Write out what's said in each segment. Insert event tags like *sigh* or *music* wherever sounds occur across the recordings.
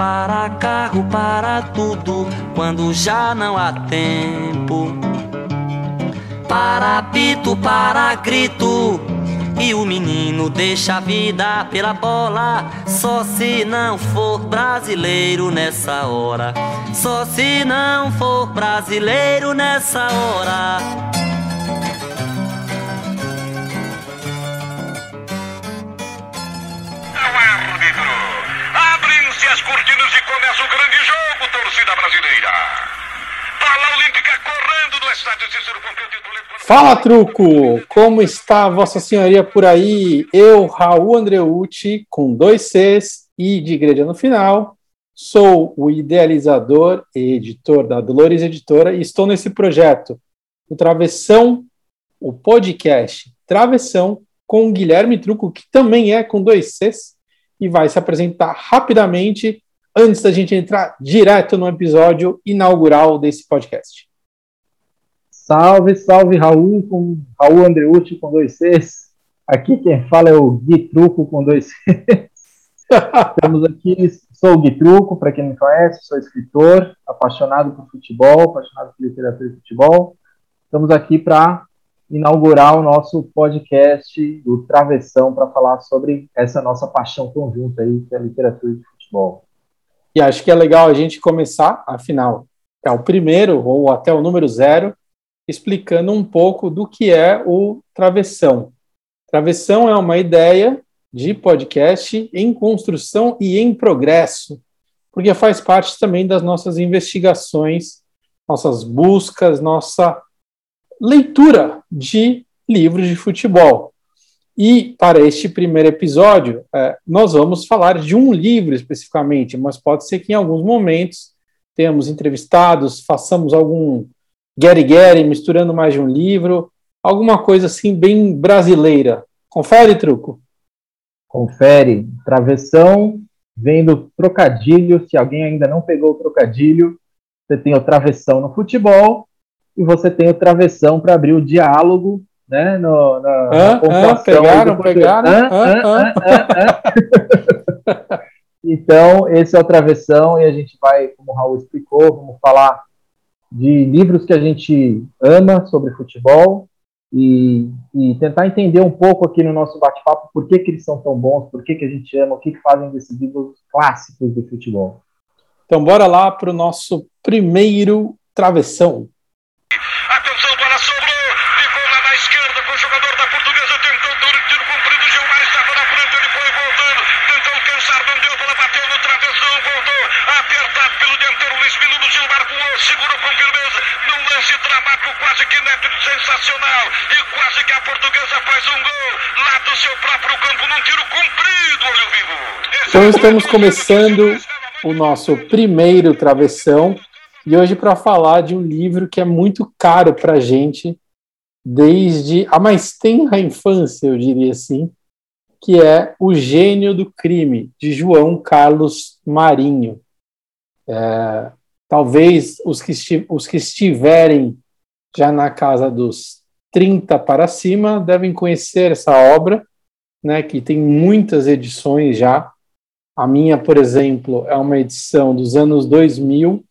para carro, para tudo, quando já não há tempo. Para apito, para grito, e o menino deixa a vida pela bola. Só se não for brasileiro nessa hora. Só se não for brasileiro nessa hora. Fala, Truco! Como está Vossa Senhoria por aí? Eu, Raul Andreucci, com dois Cs e de igreja no final, sou o idealizador e editor da Dolores Editora e estou nesse projeto, o Travessão, o podcast Travessão, com o Guilherme Truco, que também é com dois Cs, e vai se apresentar rapidamente antes da gente entrar direto no episódio inaugural desse podcast. Salve, salve Raul, com Raul Andreucci com dois Cs. Aqui quem fala é o Gui Truco com dois Cs. *laughs* Estamos aqui, sou o Gui Truco, para quem não me conhece, sou escritor, apaixonado por futebol, apaixonado por literatura e futebol. Estamos aqui para inaugurar o nosso podcast do Travessão para falar sobre essa nossa paixão conjunta aí, que é a literatura de futebol. E acho que é legal a gente começar, afinal, é o primeiro ou até o número zero, explicando um pouco do que é o Travessão. Travessão é uma ideia de podcast em construção e em progresso, porque faz parte também das nossas investigações, nossas buscas, nossa leitura de livros de futebol. E para este primeiro episódio, é, nós vamos falar de um livro especificamente, mas pode ser que em alguns momentos tenhamos entrevistados, façamos algum Gary misturando mais de um livro, alguma coisa assim bem brasileira. Confere, Truco? Confere. Travessão, vendo trocadilho. Se alguém ainda não pegou o trocadilho, você tem o travessão no futebol e você tem o travessão para abrir o diálogo, né? No, na, ah, na ah, pegaram, pegaram. Ah, então, esse é o travessão e a gente vai, como o Raul explicou, vamos falar de livros que a gente ama sobre futebol e, e tentar entender um pouco aqui no nosso bate-papo por que, que eles são tão bons, por que, que a gente ama, o que, que fazem desses livros clássicos do futebol. Então, bora lá para o nosso primeiro travessão. Sensacional e quase que a portuguesa faz um gol lá do seu próprio campo num tiro comprido, olho vivo. Então estamos começando o nosso primeiro travessão e hoje para falar de um livro que é muito caro para a gente desde a mais tenra infância, eu diria assim, que é O Gênio do Crime, de João Carlos Marinho. É, talvez os que, os que estiverem já na casa dos 30 para cima devem conhecer essa obra, né, que tem muitas edições já. A minha, por exemplo, é uma edição dos anos 2000,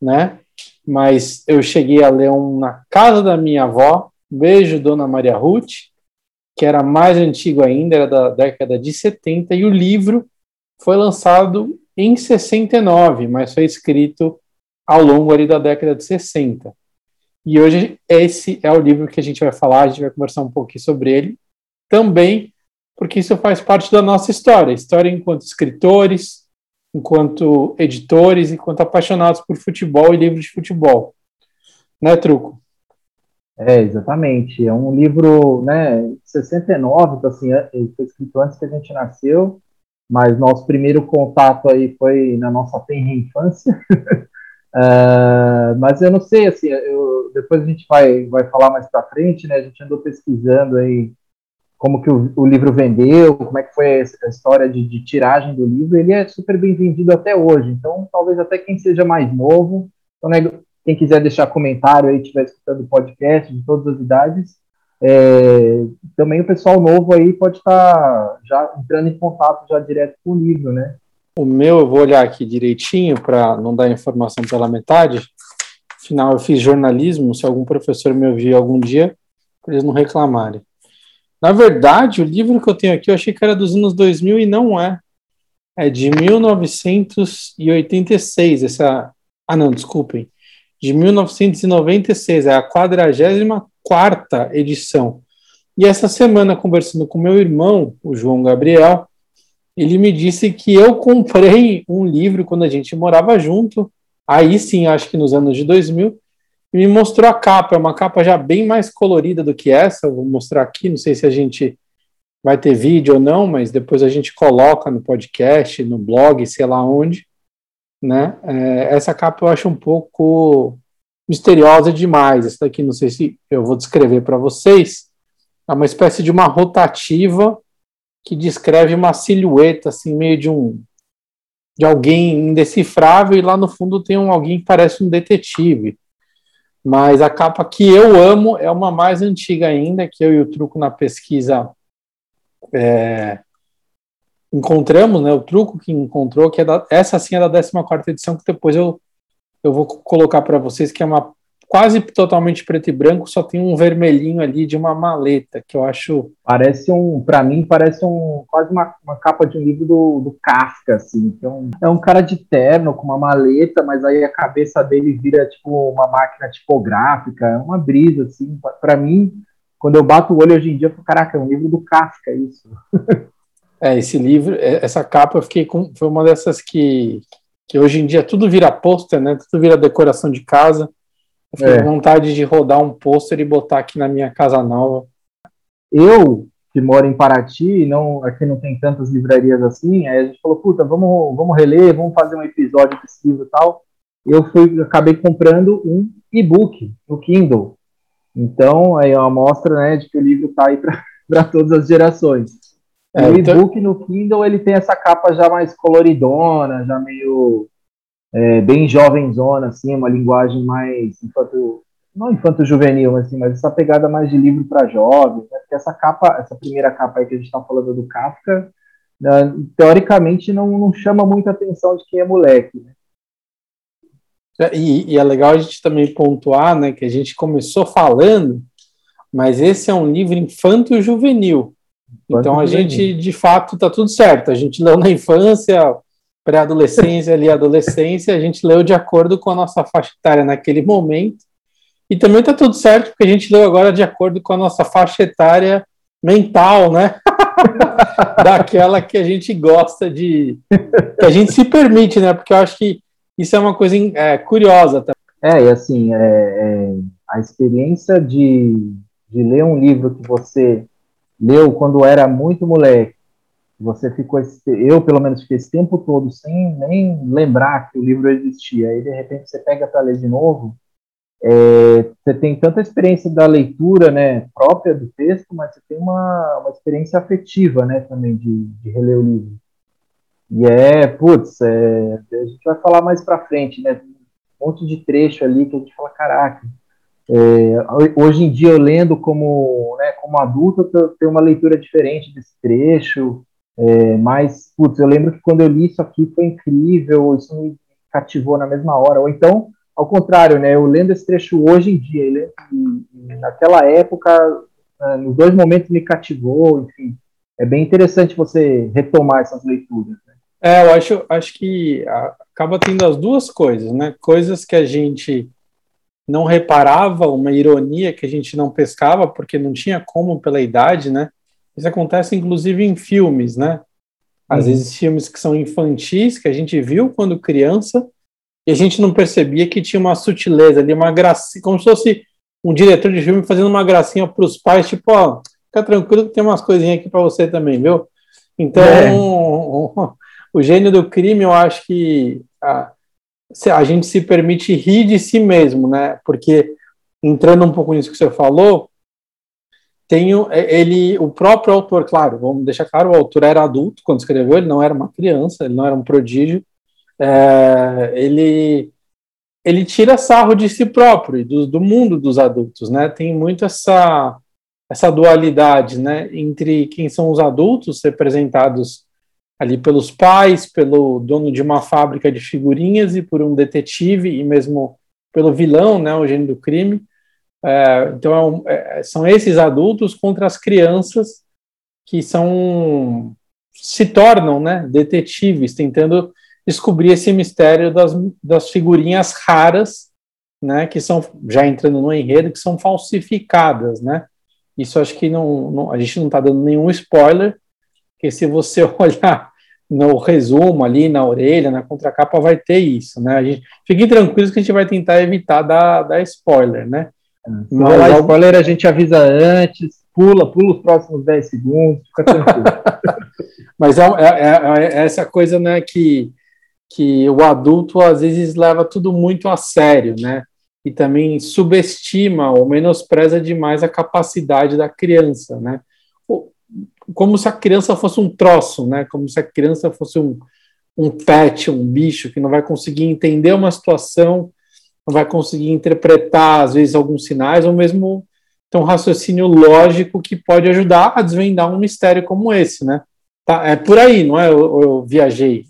né? Mas eu cheguei a ler um na casa da minha avó, Beijo Dona Maria Ruth, que era mais antigo ainda, era da década de 70, e o livro foi lançado em 69, mas foi escrito ao longo ali da década de 60. E hoje esse é o livro que a gente vai falar, a gente vai conversar um pouquinho sobre ele, também porque isso faz parte da nossa história, história enquanto escritores, enquanto editores, enquanto apaixonados por futebol e livros de futebol. Né, Truco? É, exatamente. É um livro, né, de 69, então, assim, é, foi escrito antes que a gente nasceu, mas nosso primeiro contato aí foi na nossa tenra infância. *laughs* Uh, mas eu não sei, assim, eu, depois a gente vai, vai falar mais para frente, né? A gente andou pesquisando aí como que o, o, livro vendeu, como é que foi a história de, de, tiragem do livro. Ele é super bem vendido até hoje, então talvez até quem seja mais novo, então, né, quem quiser deixar comentário aí, estiver escutando o podcast de todas as idades, é, também o pessoal novo aí pode estar tá já entrando em contato já direto com o livro, né? O meu, eu vou olhar aqui direitinho para não dar informação pela metade. Afinal, eu fiz jornalismo. Se algum professor me ouvir algum dia, para eles não reclamarem. Na verdade, o livro que eu tenho aqui, eu achei que era dos anos 2000 e não é. É de 1986. Essa. Ah, não, desculpem. De 1996. É a 44 edição. E essa semana, conversando com meu irmão, o João Gabriel, ele me disse que eu comprei um livro quando a gente morava junto, aí sim, acho que nos anos de 2000, e me mostrou a capa, é uma capa já bem mais colorida do que essa, vou mostrar aqui, não sei se a gente vai ter vídeo ou não, mas depois a gente coloca no podcast, no blog, sei lá onde, né? É, essa capa eu acho um pouco misteriosa demais, essa daqui não sei se eu vou descrever para vocês, é uma espécie de uma rotativa que descreve uma silhueta, assim, meio de um de alguém indecifrável e lá no fundo tem um alguém que parece um detetive. Mas a capa que eu amo é uma mais antiga ainda, que eu e o Truco na pesquisa é, encontramos, né? O Truco que encontrou, que é da, essa sim é da 14 edição, que depois eu, eu vou colocar para vocês, que é uma quase totalmente preto e branco, só tem um vermelhinho ali de uma maleta, que eu acho. Parece um, para mim, parece um quase uma, uma capa de um livro do, do Kafka, assim. Então, é um cara de terno com uma maleta, mas aí a cabeça dele vira tipo uma máquina tipográfica, é uma brisa, assim. Para mim, quando eu bato o olho hoje em dia, eu falo, caraca, é um livro do Kafka, isso. *laughs* é, esse livro, é, essa capa, eu fiquei com. Foi uma dessas que, que hoje em dia tudo vira pôster, né? Tudo vira decoração de casa. Eu é. vontade de rodar um pôster e botar aqui na minha casa nova. Eu, que moro em Paraty, não, aqui não tem tantas livrarias assim, aí a gente falou, puta, vamos, vamos reler, vamos fazer um episódio desse livro e tal. Eu fui, acabei comprando um e-book no Kindle. Então, aí é uma amostra né, de que o livro está aí para *laughs* todas as gerações. É, o então e-book no Kindle ele tem essa capa já mais coloridona, já meio é, bem jovenzona, assim, uma linguagem mais infanto, não infanto juvenil, assim, mas essa pegada mais de livro para jovens, né? Porque essa capa, essa primeira capa aí que a gente está falando do Kafka, né, teoricamente não, não chama muita atenção de quem é moleque, né? É, e, e, é legal a gente também pontuar, né, que a gente começou falando, mas esse é um livro infanto-juvenil. Então a gente, de fato, tá tudo certo. A gente leu na infância, pré-adolescência ali, adolescência, a gente leu de acordo com a nossa faixa etária naquele momento. E também está tudo certo, porque a gente leu agora de acordo com a nossa faixa etária mental, né? *laughs* Daquela que a gente gosta de. que a gente se permite, né? Porque eu acho que isso é uma coisa é, curiosa. Tá? É, e assim, é, é, a experiência de, de ler um livro que você leu quando era muito moleque, você ficou, esse, eu pelo menos fiquei esse tempo todo sem nem lembrar que o livro existia. Aí de repente você pega para ler de novo, é, você tem tanta experiência da leitura, né, própria do texto, mas você tem uma, uma experiência afetiva, né, também de, de reler o livro. E é, putz, é, a gente vai falar mais para frente, né, um monte de trecho ali que a gente fala, caraca. É, hoje em dia eu lendo como, né, como adulto, eu tenho uma leitura diferente desse trecho. É, mas, putz, eu lembro que quando eu li isso aqui foi incrível, isso me cativou na mesma hora. Ou então, ao contrário, né? Eu lendo esse trecho hoje em dia, ele, naquela época, é, nos dois momentos me cativou, enfim. É bem interessante você retomar essas leituras. Né? É, eu acho, acho que acaba tendo as duas coisas, né? Coisas que a gente não reparava, uma ironia que a gente não pescava, porque não tinha como pela idade, né? Isso acontece inclusive em filmes, né? Às uhum. vezes filmes que são infantis, que a gente viu quando criança, e a gente não percebia que tinha uma sutileza ali, uma gracinha, como se fosse um diretor de filme fazendo uma gracinha para os pais, tipo, ó, fica tranquilo que tem umas coisinhas aqui para você também, viu? Então, é. o, *laughs* o, gênio do crime, eu acho que a, a gente se permite rir de si mesmo, né? Porque, entrando um pouco nisso que você falou, tenho é, ele, o próprio autor, claro, vamos deixar claro, o autor era adulto quando escreveu, ele não era uma criança, ele não era um prodígio, é, ele ele tira sarro de si próprio e do, do mundo dos adultos, né? Tem muito essa essa dualidade, né, entre quem são os adultos representados ali pelos pais, pelo dono de uma fábrica de figurinhas e por um detetive e mesmo pelo vilão, né, o gênio do crime. É, então é, é, são esses adultos contra as crianças que são se tornam, né, detetives, tentando descobrir esse mistério das, das figurinhas raras, né, que são já entrando no enredo, que são falsificadas, né? Isso acho que não, não a gente não está dando nenhum spoiler, porque se você *laughs* olhar no resumo ali, na orelha, na contracapa, vai ter isso, né? A gente, fiquem tranquilos que a gente vai tentar evitar dar, dar spoiler, né? Se Mas rolar spoiler, a gente avisa antes, pula, pula os próximos 10 segundos, fica tranquilo. *laughs* Mas é, é, é, é, essa coisa, né, que, que o adulto às vezes leva tudo muito a sério, né? E também subestima ou menospreza demais a capacidade da criança, né? como se a criança fosse um troço, né? Como se a criança fosse um, um pet, um bicho que não vai conseguir entender uma situação, vai conseguir interpretar, às vezes, alguns sinais, ou mesmo ter um raciocínio lógico que pode ajudar a desvendar um mistério como esse, né? Tá, é por aí, não é? Eu, eu viajei.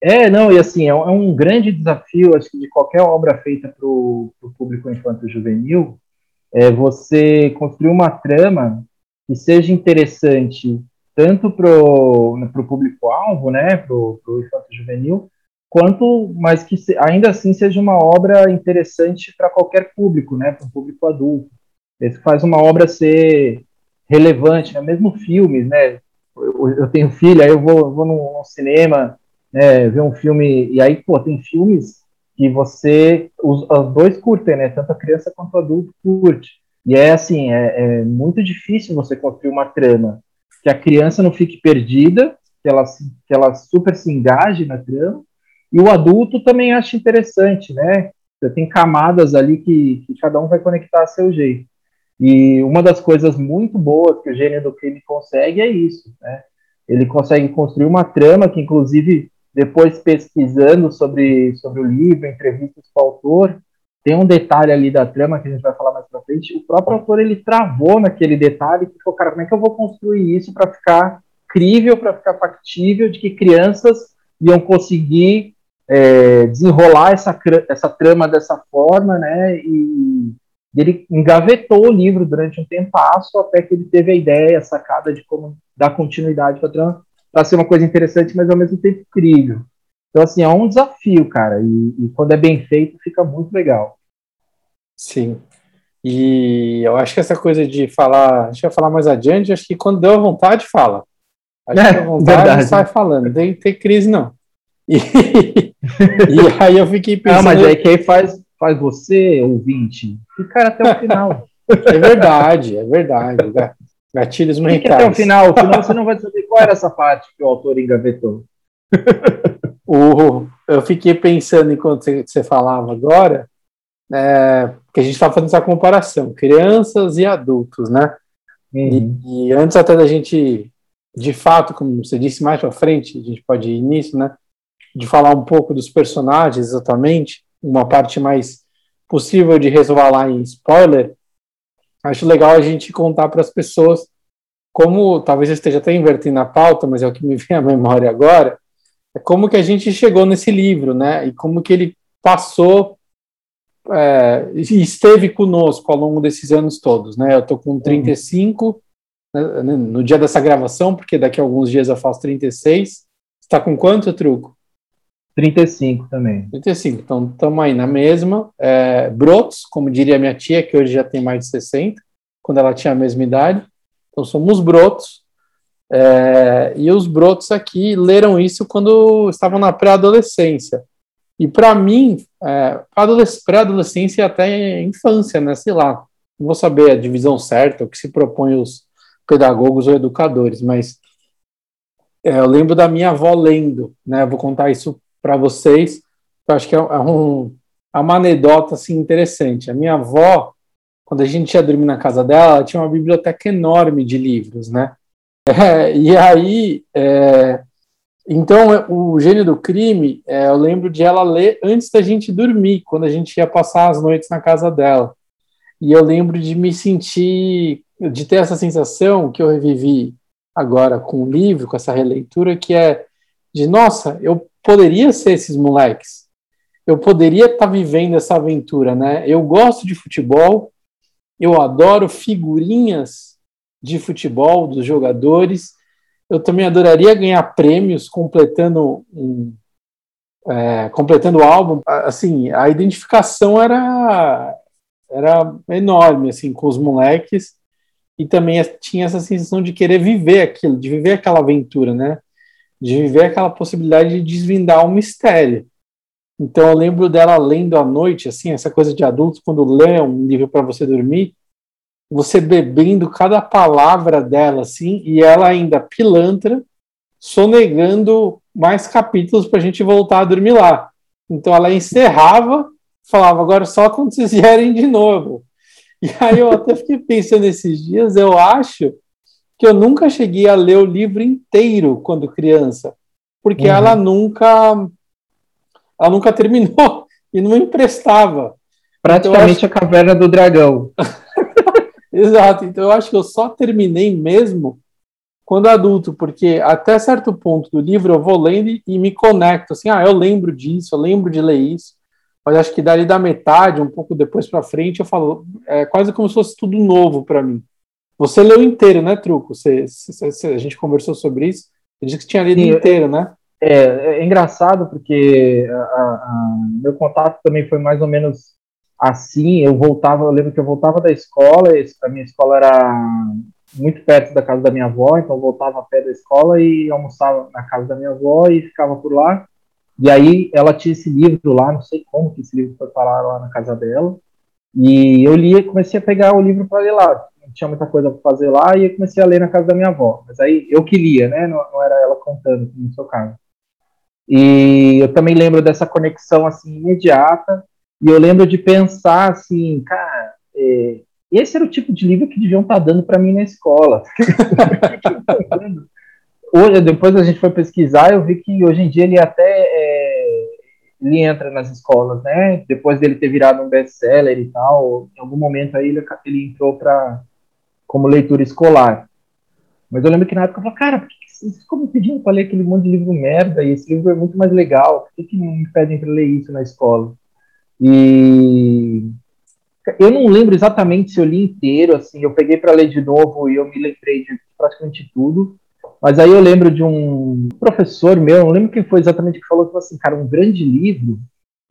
É, não, e assim, é um, é grande desafio, acho que de qualquer obra feita para o público infanto-juvenil, é você construir uma trama que seja interessante tanto para o público-alvo, né, para o infanto juvenil, quanto, mas que ainda assim seja uma obra interessante para qualquer público, né, para o público adulto. Isso faz uma obra ser relevante, né, mesmo filmes, né, eu, eu tenho filha, eu vou, vou num cinema, né, ver um filme, e aí, pô, tem filmes que você, os, os dois curtem, né, tanto a criança quanto o adulto curte. E é assim, é, é, muito difícil você construir uma trama. Que a criança não fique perdida, que ela, que ela super se engaje na trama, e o adulto também acha interessante, né? Você tem camadas ali que, que cada um vai conectar a seu jeito. E uma das coisas muito boas que o gênio do crime consegue é isso, né? Ele consegue construir uma trama que, inclusive, depois pesquisando sobre, sobre o livro, entrevistas com o autor, tem um detalhe ali da trama que a gente vai falar mais pra frente. O próprio autor ele travou naquele detalhe que ficou, cara, como é que eu vou construir isso para ficar crível, para ficar factível, de que crianças iam conseguir é, desenrolar essa, essa trama dessa forma, né? E ele engavetou o livro durante um tempo até que ele teve a ideia, a sacada de como dar continuidade para a trama, para ser uma coisa interessante, mas ao mesmo tempo crível. Então, assim, é um desafio, cara, e, e quando é bem feito, fica muito legal. Sim. E eu acho que essa coisa de falar, a gente vai falar mais adiante, acho que quando deu a vontade, fala. Acho *laughs* é, que a vontade verdade. sai falando, tem tem crise não. E, *laughs* e aí eu fiquei pensando. Ah, mas é que aí faz, faz você, ouvinte, ficar até o final. É verdade, é verdade. Gatilhos mentais. até o final, senão você não vai saber qual era essa parte que o autor engavetou. O, eu fiquei pensando enquanto você, você falava agora, é, que a gente estava fazendo essa comparação, crianças e adultos, né? Uhum. E, e, antes até da gente, de fato, como você disse mais para frente, a gente pode ir nisso, né? De falar um pouco dos personagens exatamente, uma parte mais possível de resvalar em spoiler, acho legal a gente contar para as pessoas como, talvez eu esteja até invertendo a pauta, mas é o que me *laughs* vem à memória agora, é como que a gente chegou nesse livro, né? E como que ele passou é, e esteve conosco ao longo desses anos todos, né? Eu estou com 35 uhum. né, no dia dessa gravação, porque daqui a alguns dias eu faço 36. Está com quanto, Truco? 35 também. 35, então estamos aí na mesma. É, brotos, como diria minha tia, que hoje já tem mais de 60, quando ela tinha a mesma idade. Então somos brotos. É, e os brotos aqui leram isso quando estavam na pré-adolescência. E para mim, é, pré-adolescência e até infância, né? Sei lá, não vou saber a divisão certa, o que se propõe os pedagogos ou educadores, mas é, eu lembro da minha avó lendo, né? Vou contar isso para vocês. Eu acho que é, é, um, é uma anedota assim interessante. A minha avó, quando a gente ia dormir na casa dela, ela tinha uma biblioteca enorme de livros, né? *laughs* É, e aí, é, então, o gênio do crime, é, eu lembro de ela ler antes da gente dormir, quando a gente ia passar as noites na casa dela. E eu lembro de me sentir, de ter essa sensação que eu revivi agora com o livro, com essa releitura, que é de nossa, eu poderia ser esses moleques. Eu poderia estar tá vivendo essa aventura, né? Eu gosto de futebol, eu adoro figurinhas de futebol dos jogadores. Eu também adoraria ganhar prêmios completando um, é, completando o álbum. Assim, a identificação era era enorme assim com os moleques e também tinha essa sensação de querer viver aquilo, de viver aquela aventura, né? De viver aquela possibilidade de desvendar um mistério. Então eu lembro dela lendo à noite, assim, essa coisa de adultos quando lê um livro para você dormir, você bebendo cada palavra dela, assim, e ela ainda pilantra, sonegando mais capítulos para a gente voltar a dormir lá. Então ela encerrava, falava agora só quando vocês vierem de novo. E aí eu até fiquei pensando esses dias, eu acho que eu nunca cheguei a ler o livro inteiro quando criança, porque uhum. ela nunca ela nunca *laughs* terminou e não emprestava. Praticamente então, acho... a caverna do dragão. *laughs* Exato. Então eu acho que eu só terminei mesmo quando adulto, porque até certo ponto do livro eu vou lendo e me conecto assim, ah, eu lembro disso, eu lembro de ler isso. Mas acho que dali da metade, um pouco depois para frente, eu falo, é quase como se fosse tudo novo para mim. Você leu inteiro, né, Truco? Você, você, a gente conversou sobre isso. Você disse que tinha lido Sim, inteiro, né? É, é engraçado porque a, a, meu contato também foi mais ou menos assim. Eu voltava, eu lembro que eu voltava da escola, a minha escola era muito perto da casa da minha avó, então eu voltava a pé da escola e almoçava na casa da minha avó e ficava por lá. E aí ela tinha esse livro lá, não sei como que esse livro foi parar lá na casa dela. E eu li, comecei a pegar o livro para ler lá. Não tinha muita coisa para fazer lá e eu comecei a ler na casa da minha avó. Mas aí eu que lia, né? Não, não era ela contando, no seu caso. E eu também lembro dessa conexão assim imediata. E eu lembro de pensar assim, cara, é, esse era o tipo de livro que deviam estar tá dando para mim na escola. *laughs* hoje, depois a gente foi pesquisar, eu vi que hoje em dia ele até é, ele entra nas escolas, né? Depois dele ter virado um best-seller e tal, em algum momento aí ele, ele entrou para como leitura escolar. Mas eu lembro que na época eu falei, cara, por que vocês ficam me pedindo para ler aquele monte de livro merda? E esse livro é muito mais legal. Por que, que me pedem para ler isso na escola? E eu não lembro exatamente se eu li inteiro, assim, eu peguei para ler de novo e eu me lembrei de praticamente tudo. Mas aí eu lembro de um professor meu, não lembro quem foi exatamente que falou que assim, cara, um grande livro,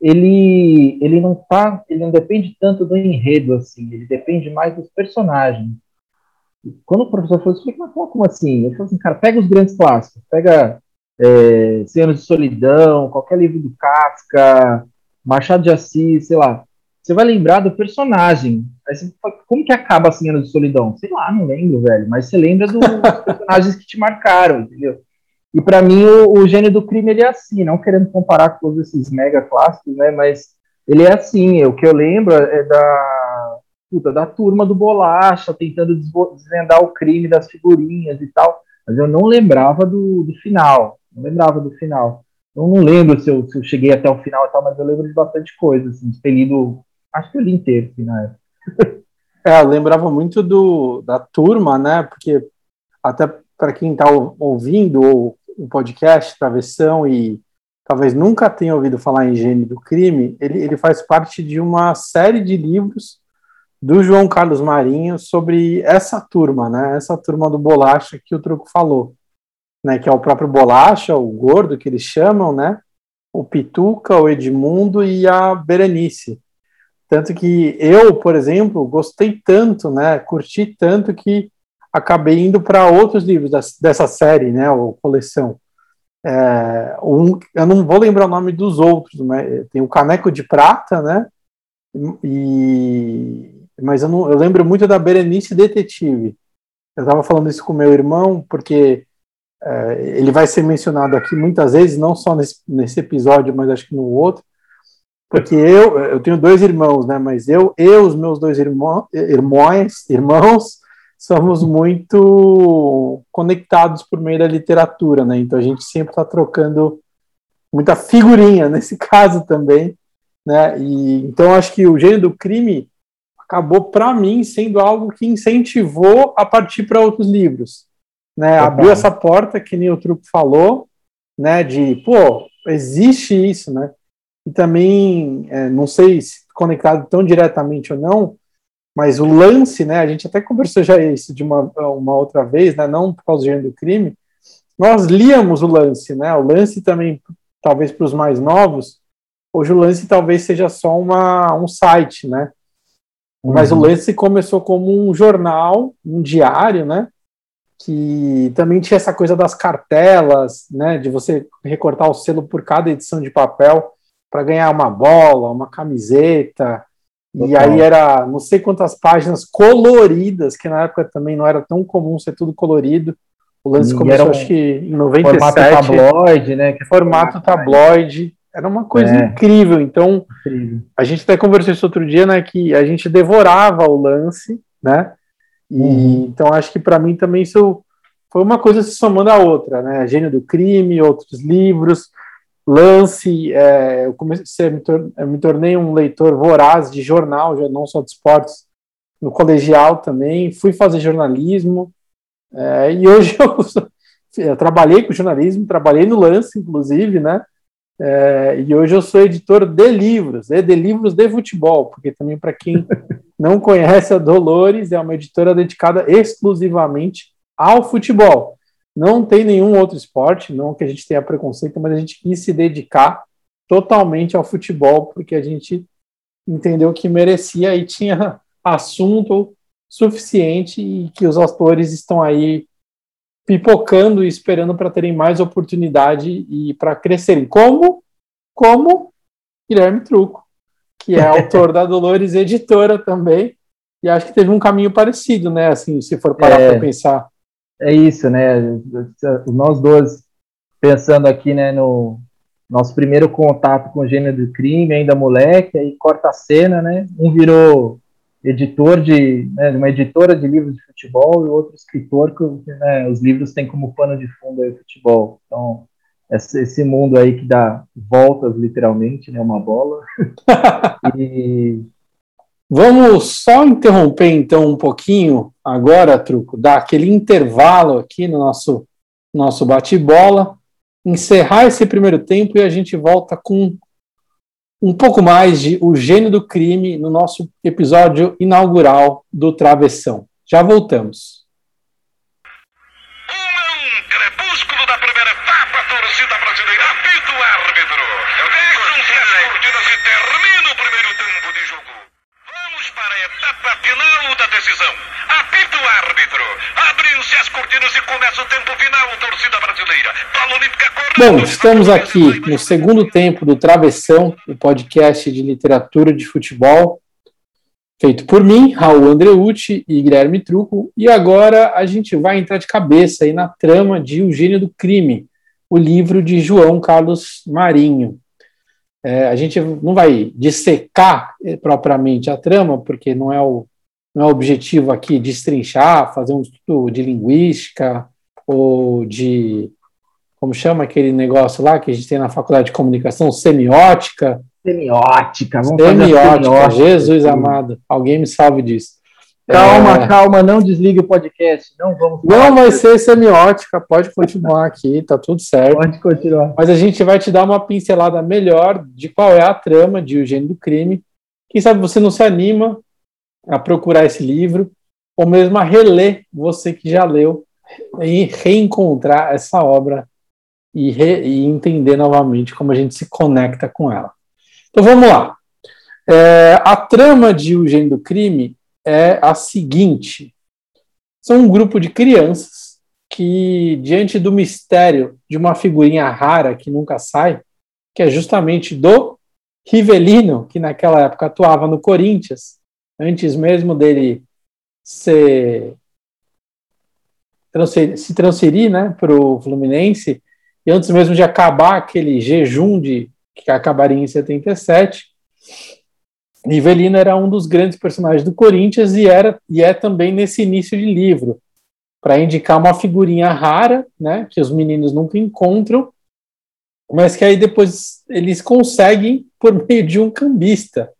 ele ele não tá, ele não depende tanto do enredo assim, ele depende mais dos personagens. Quando o professor falou falei, mas como assim? Ele falou assim, cara, pega os grandes clássicos, pega é, Cem Anos de Solidão, qualquer livro do Kafka, Machado de Assis, sei lá, você vai lembrar do personagem. Você, como que acaba assim Anos de Solidão? Sei lá, não lembro, velho. Mas você lembra dos *laughs* personagens que te marcaram, entendeu? E para mim o, o gênio do crime ele é assim, não querendo comparar com todos esses mega clássicos, né? Mas ele é assim. O que eu lembro é da puta, da turma do bolacha tentando desvendar o crime das figurinhas e tal. Mas eu não lembrava do, do final. Não lembrava do final. Eu não lembro se eu, se eu, cheguei até o final e tal, mas eu lembro de bastante coisa, assim, de Acho que eu li inteiro, assim, na época. *laughs* É, eu lembrava muito do, da turma, né? Porque até para quem está ouvindo o podcast Travessão e talvez nunca tenha ouvido falar em Gênio do Crime, ele, ele faz parte de uma série de livros do João Carlos Marinho sobre essa turma, né? Essa turma do Bolacha que o Truco falou, né? Que é o próprio Bolacha, o Gordo que eles chamam, né? O Pituca, o Edmundo e a Berenice. Tanto que eu, por exemplo, gostei tanto, né, curti tanto que acabei indo para outros livros dessa série, né, ou coleção. É, um, eu não vou lembrar o nome dos outros, mas tem o Caneco de Prata, né, e, mas eu, não, eu lembro muito da Berenice Detetive. Eu estava falando isso com meu irmão, porque é, ele vai ser mencionado aqui muitas vezes, não só nesse, nesse episódio, mas acho que no outro, porque eu, eu tenho dois irmãos, né? Mas eu e os meus dois irmãos, irmãos, irmãos somos muito conectados por meio da literatura, né? Então a gente sempre está trocando muita figurinha *laughs* nesse caso também, né? E então acho que o gênero do crime acabou para mim sendo algo que incentivou a partir para outros livros, né? Abriu essa porta que nem o Truco falou né? De, pô, existe isso, né? E também, é, não sei se conectado tão diretamente ou não, mas o lance, né? A gente até conversou já isso de uma, uma outra vez, né? Não por causa do gênero do crime. Nós líamos o lance, né? O lance também, talvez para os mais novos, hoje o lance talvez seja só uma, um site, né? Uhum. Mas o lance começou como um jornal, um diário, né? Que também tinha essa coisa das cartelas, né? De você recortar o selo por cada edição de papel para ganhar uma bola, uma camiseta. Total. E aí era não sei quantas páginas coloridas, que na época também não era tão comum ser tudo colorido. O lance e começou, um acho que em 97. Formato tabloide, né? Que formato tabloide. Era uma coisa é. incrível. Então, incrível. a gente até conversou isso outro dia, né? Que a gente devorava o lance, né? E uhum. então acho que para mim também isso foi uma coisa se somando à outra, né? Gênio do crime, outros livros, lance. É, eu comecei, me, tor eu me tornei um leitor voraz de jornal, não só de esportes, no colegial também. Fui fazer jornalismo é, e hoje *laughs* eu, eu trabalhei com jornalismo, trabalhei no lance, inclusive, né? É, e hoje eu sou editor de livros, é, de livros de futebol, porque também para quem *laughs* não conhece a Dolores, é uma editora dedicada exclusivamente ao futebol. Não tem nenhum outro esporte, não que a gente tenha preconceito, mas a gente quis se dedicar totalmente ao futebol, porque a gente entendeu que merecia e tinha *laughs* assunto suficiente e que os autores estão aí pipocando e esperando para terem mais oportunidade e para crescerem. Como? Como Guilherme Truco, que é *laughs* autor da Dolores Editora também, e acho que teve um caminho parecido, né? Assim, se for parar é, para pensar. É isso, né? Nós dois pensando aqui, né, no nosso primeiro contato com o gênero do crime, ainda moleque, aí corta a cena, né? Um virou editor de né, uma editora de livros de futebol e outro escritor que né, os livros têm como pano de fundo o futebol. Então esse mundo aí que dá voltas literalmente, né, uma bola. *laughs* e vamos só interromper então um pouquinho agora, truco, dar aquele intervalo aqui no nosso nosso bate-bola, encerrar esse primeiro tempo e a gente volta com um pouco mais de O Gênio do Crime no nosso episódio inaugural do Travessão. Já voltamos. Um crepúsculo da primeira etapa, torcida brasileira, apita o árbitro. Deixam-se as cortinas e termina o primeiro tempo de jogo. Vamos para a etapa final da decisão. Apita o árbitro. Abrem-se as cortinas e começa o tempo final, torcida brasileira. Bola Olímpica Bom, estamos aqui no segundo tempo do Travessão, o podcast de literatura de futebol, feito por mim, Raul Andreucci e Guilherme Truco, e agora a gente vai entrar de cabeça aí na trama de O Gênio do Crime, o livro de João Carlos Marinho. É, a gente não vai dissecar eh, propriamente a trama, porque não é o, não é o objetivo aqui destrinchar, fazer um estudo de linguística ou de como chama aquele negócio lá que a gente tem na faculdade de comunicação, semiótica. Semiótica, vamos semiótica, semiótica Jesus amado, alguém me salve disso. Calma, é... calma, não desligue o podcast, não vamos. Não vai ser semiótica, pode continuar aqui, tá tudo certo. Pode continuar. Mas a gente vai te dar uma pincelada melhor de qual é a trama de O Gênio do Crime. Quem sabe você não se anima a procurar esse livro, ou mesmo a reler, você que já leu, e reencontrar essa obra e, re, e entender novamente como a gente se conecta com ela. Então vamos lá. É, a trama de O Gênio do Crime é a seguinte: são um grupo de crianças que, diante do mistério de uma figurinha rara que nunca sai, que é justamente do Rivelino, que naquela época atuava no Corinthians, antes mesmo dele ser, se transferir né, para o Fluminense, e antes mesmo de acabar aquele jejum de que acabaria em 77, Rivelino era um dos grandes personagens do Corinthians e era e é também nesse início de livro para indicar uma figurinha rara, né, que os meninos nunca encontram, mas que aí depois eles conseguem por meio de um cambista.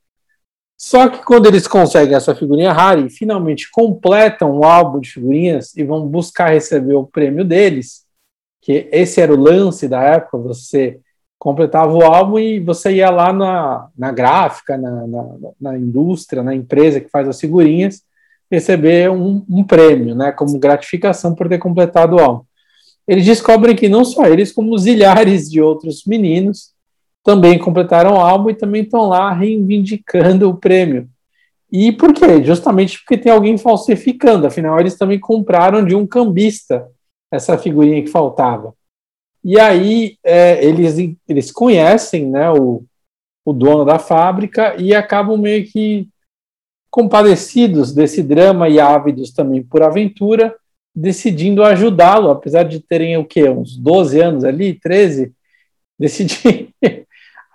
Só que quando eles conseguem essa figurinha rara e finalmente completam o álbum de figurinhas e vão buscar receber o prêmio deles, que esse era o lance da época, você completava o álbum e você ia lá na, na gráfica, na, na, na indústria, na empresa que faz as figurinhas, receber um, um, prêmio, né, como gratificação por ter completado o álbum. Eles descobrem que não só eles, como zilhares de outros meninos também completaram o álbum e também estão lá reivindicando o prêmio. E por quê? Justamente porque tem alguém falsificando, afinal eles também compraram de um cambista essa figurinha que faltava. E aí é, eles, eles conhecem né, o, o dono da fábrica e acabam meio que compadecidos desse drama e ávidos também por aventura, decidindo ajudá-lo, apesar de terem o quê? Uns 12 anos ali, 13, *laughs* decidi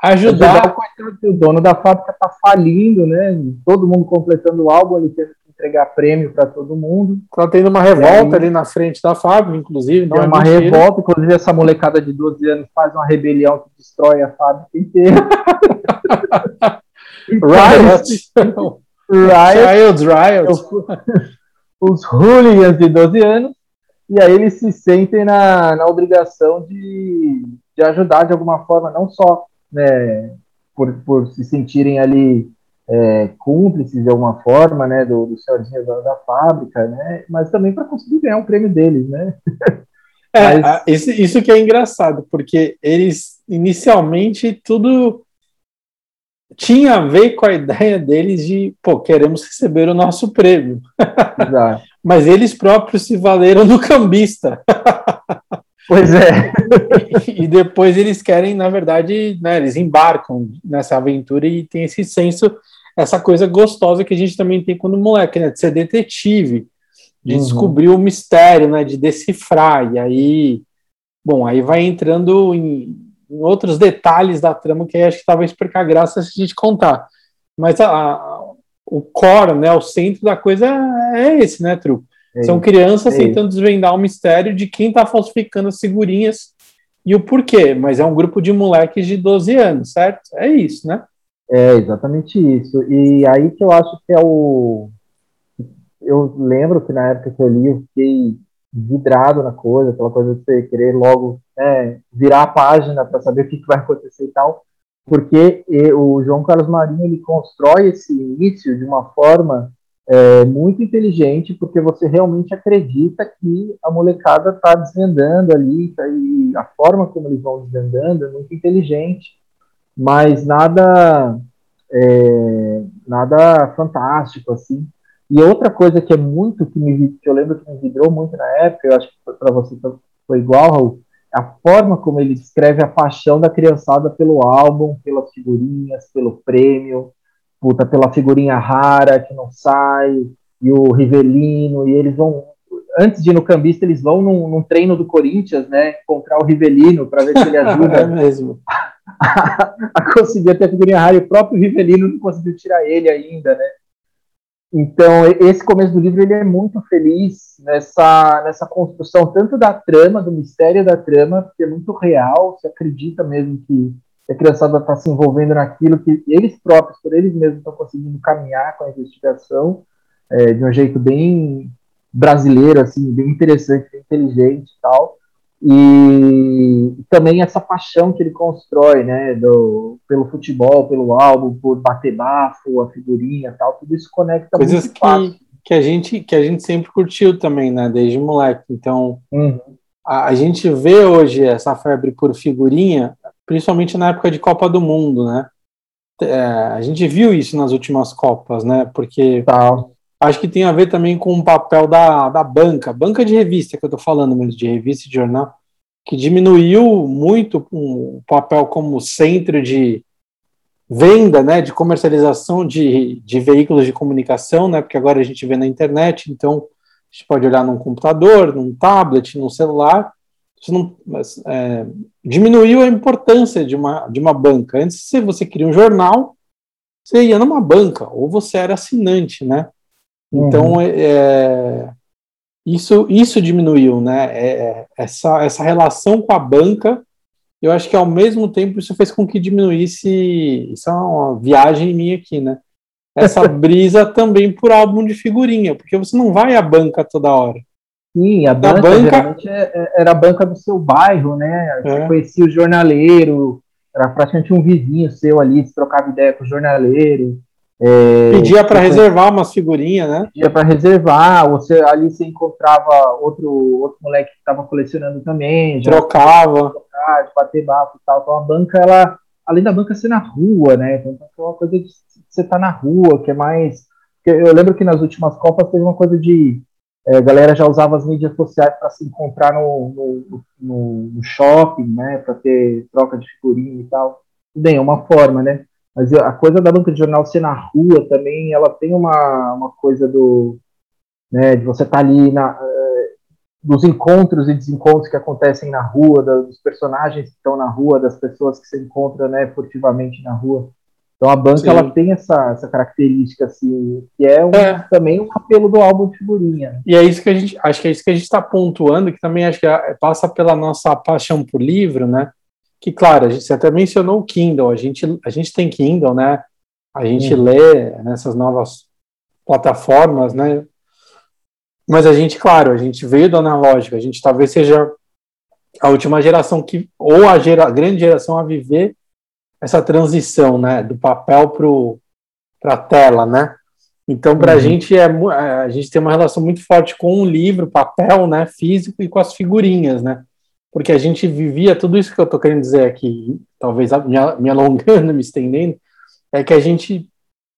ajudar. O dono da fábrica está falindo, né? Todo mundo completando o álbum, ele que entregar prêmio para todo mundo. Está tendo uma revolta aí, ali na frente da fábrica, inclusive. Tem é uma mentira. revolta, inclusive essa molecada de 12 anos faz uma rebelião que destrói a fábrica inteira. Riot. Riot. Riot. Os hooligans de 12 anos, e aí eles se sentem na, na obrigação de, de ajudar de alguma forma, não só né, por, por se sentirem ali é, cúmplices de alguma forma, né, do, do senhorzinho da fábrica, né, mas também para conseguir ganhar um prêmio deles, né. *laughs* É, mas... isso, isso que é engraçado, porque eles inicialmente tudo tinha a ver com a ideia deles de, pô, queremos receber o nosso prêmio. *laughs* Mas eles próprios se valeram do cambista. *laughs* Pois é. e, e depois eles querem, na verdade, né, eles embarcam nessa aventura e tem esse senso, essa coisa gostosa que a gente também tem quando moleque, né, de ser detetive, de uhum. descobrir o mistério, né, de decifrar. E aí, bom, aí vai entrando em em outros detalhes da trama que acho que talvez perca graça se a gente contar. Mas a, a, o core, né, o centro da coisa é esse, né, Tru? É São crianças é tentando desvendar o mistério de quem está falsificando as figurinhas e o porquê, mas é um grupo de moleques de 12 anos, certo? É isso, né? É exatamente isso. E aí que eu acho que é o. Eu lembro que na época que eu li, eu fiquei vidrado na coisa, aquela coisa de você querer logo né, virar a página para saber o que, que, vai acontecer e tal, porque o João Carlos Marinho ele constrói esse início de uma forma é, muito inteligente, porque você realmente acredita que a molecada está desvendando ali, tá, e a forma como eles vão desvendando é muito inteligente, mas nada é, nada fantástico assim. E outra coisa que é muito que, me, que eu lembro que me vidrou muito na época, eu acho que para você foi igual, Raul, a forma como ele descreve a paixão da criançada pelo álbum, pelas figurinhas, pelo prêmio, puta, pela figurinha rara que não sai, e o Rivelino, e eles vão. Antes de ir no cambista, eles vão num, num treino do Corinthians, né? Encontrar o Rivelino para ver se ele *laughs* ajuda é mesmo. A, conseguir ter a figurinha rara, o próprio Rivelino não conseguiu tirar ele ainda, né? Então, esse começo do livro ele é muito feliz nessa, nessa construção, tanto da trama, do mistério da trama, porque é muito real, você acredita mesmo que a criançada está se envolvendo naquilo que eles próprios, por eles mesmos, estão conseguindo caminhar com a investigação é, de um jeito bem brasileiro, assim, bem interessante, bem inteligente e tal. E também essa paixão que ele constrói, né, do, pelo futebol, pelo álbum, por bater bafo, a figurinha tal, tudo isso conecta Coisas muito que, que a gente que a gente sempre curtiu também, né, desde moleque. Então, uhum. a, a, gente vê hoje essa febre por figurinha, principalmente na época de Copa do Mundo, né? É, a gente viu isso nas últimas Copas, né? Porque tal acho que tem a ver também com o papel da, da banca, banca de revista que eu estou falando mesmo, de revista e de jornal, que diminuiu muito o papel como centro de venda, né, de comercialização de, de veículos de comunicação, né, porque agora a gente vê na internet, então a gente pode olhar num computador, num tablet, num celular, isso não, mas, é, diminuiu a importância de uma, de uma banca. Antes, se você queria um jornal, você ia numa banca, ou você era assinante, né? Então, uhum. é, é, isso, isso diminuiu, né? É, é, essa, essa relação com a banca, eu acho que ao mesmo tempo isso fez com que diminuísse. Isso é uma viagem minha aqui, né? Essa *laughs* brisa também por álbum de figurinha, porque você não vai à banca toda hora. Sim, a banca, banca- geralmente é- era a banca do seu bairro, né? Você É. conhecia o jornaleiro, era praticamente um vizinho seu ali, você trocava ideia com o jornaleiro. É, Pedia para reservar umas figurinhas, né? pedia para reservar, você ali você encontrava outro, outro moleque que estava colecionando também, já Trocava. trocar, bater bafo e tal. Então a banca, ela, além da banca ser na rua, né? Então é uma coisa de você estar na rua, que é mais. Eu lembro que nas últimas Copas teve uma coisa de. é, a galera já usava as mídias sociais para se encontrar no, no, no- no shopping, né? Para ter troca de figurinha e tal. Tudo bem, é uma forma, né? Mas a coisa da banca de jornal ser na rua também, ela tem uma, uma coisa do. Né, de você estar ali na, eh, dos encontros e desencontros que acontecem na rua, dos personagens que estão na rua, das pessoas que se encontram né, furtivamente na rua. Então a banca Sim. ela tem essa, essa característica assim, que é, um- É. também um apelo do álbum de figurinha. E é isso que a gente, acho que é isso que a gente está pontuando, que também acho que é- passa pela nossa paixão por livro, né? Que, claro, a gente, você até mencionou o Kindle, a gente, a gente tem Kindle, né? A gente Uhum. lê nessas novas plataformas, né? Mas a gente, claro, a gente veio do analógico, a gente talvez seja a última geração que, ou a, gera, a grande geração a viver essa transição, né? Do papel para a tela, né? Então, para a Uhum. gente é é, a gente tem uma relação muito forte com o livro, papel, né, físico e com as figurinhas, né? Porque a gente vivia tudo isso que eu estou querendo dizer aqui, talvez me, alongando, *laughs* me estendendo, é que a gente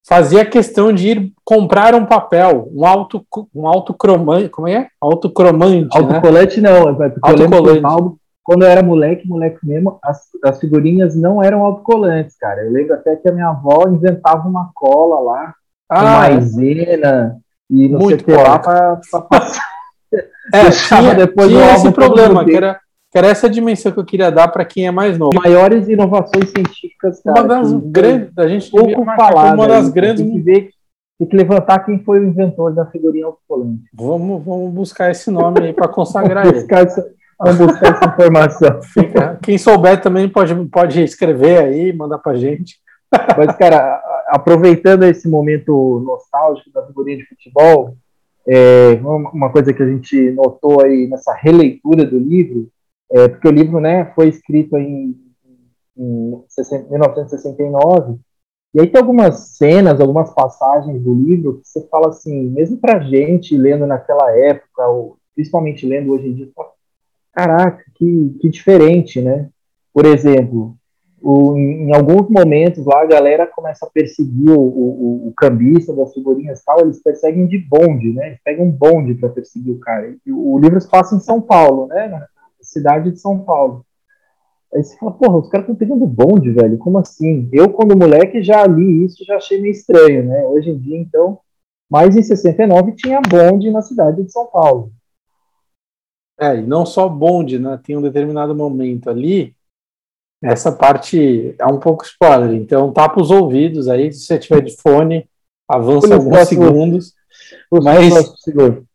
fazia questão de ir comprar um papel, um auto um autocromante, como é? Autocromante, né? Autocolante não, é porque eu Autocolante. o Paulo, quando eu era moleque, moleque mesmo, as, as figurinhas não eram autocolantes, cara. Eu lembro até que a minha avó inventava uma cola lá, Ah, é. maisena e não Muito sei o que lá pra, pra passar. é, *laughs* tinha, depois tinha esse problema, que era, era essa dimensão que eu queria dar para quem é mais novo. maiores inovações científicas, cara. Uma das grandes, a gente pouco falada. uma das aí. grandes Tem que ver, tem que levantar quem foi o inventor da figurinha autocolante. Vamos, vamos buscar esse nome aí para consagrar ele. Buscar essa, vamos buscar essa informação. *laughs* Fica- Quem souber também pode, pode escrever aí, mandar pra gente. Mas, cara, a- aproveitando esse momento nostálgico da figurinha de futebol, é, uma coisa que a gente notou aí nessa releitura do livro, é porque o livro né, foi escrito em, em 60 1969, e aí tem algumas cenas, algumas passagens do livro que você fala assim, mesmo pra gente lendo naquela época, ou principalmente lendo hoje em dia, fala, caraca, que, que diferente, né? Por exemplo, o- em, em alguns momentos lá a galera começa a perseguir o, o, o cambista das figurinhas tal, eles perseguem de bonde, né? Eles pegam um bonde para perseguir o cara. E o, o livro se passa em São Paulo, né? Cidade de São Paulo. Aí você fala, porra, os caras estão pegando bonde, velho, como assim? Eu, quando moleque, já li isso, já achei meio estranho, né? Hoje em dia, então. Mas em 69 tinha bonde na cidade de São Paulo. É, e não só bonde, né? Tem um determinado momento ali. Essa parte é um pouco spoiler, então tapa os ouvidos aí, se você tiver de fone, avança alguns segundos. Os Mas-.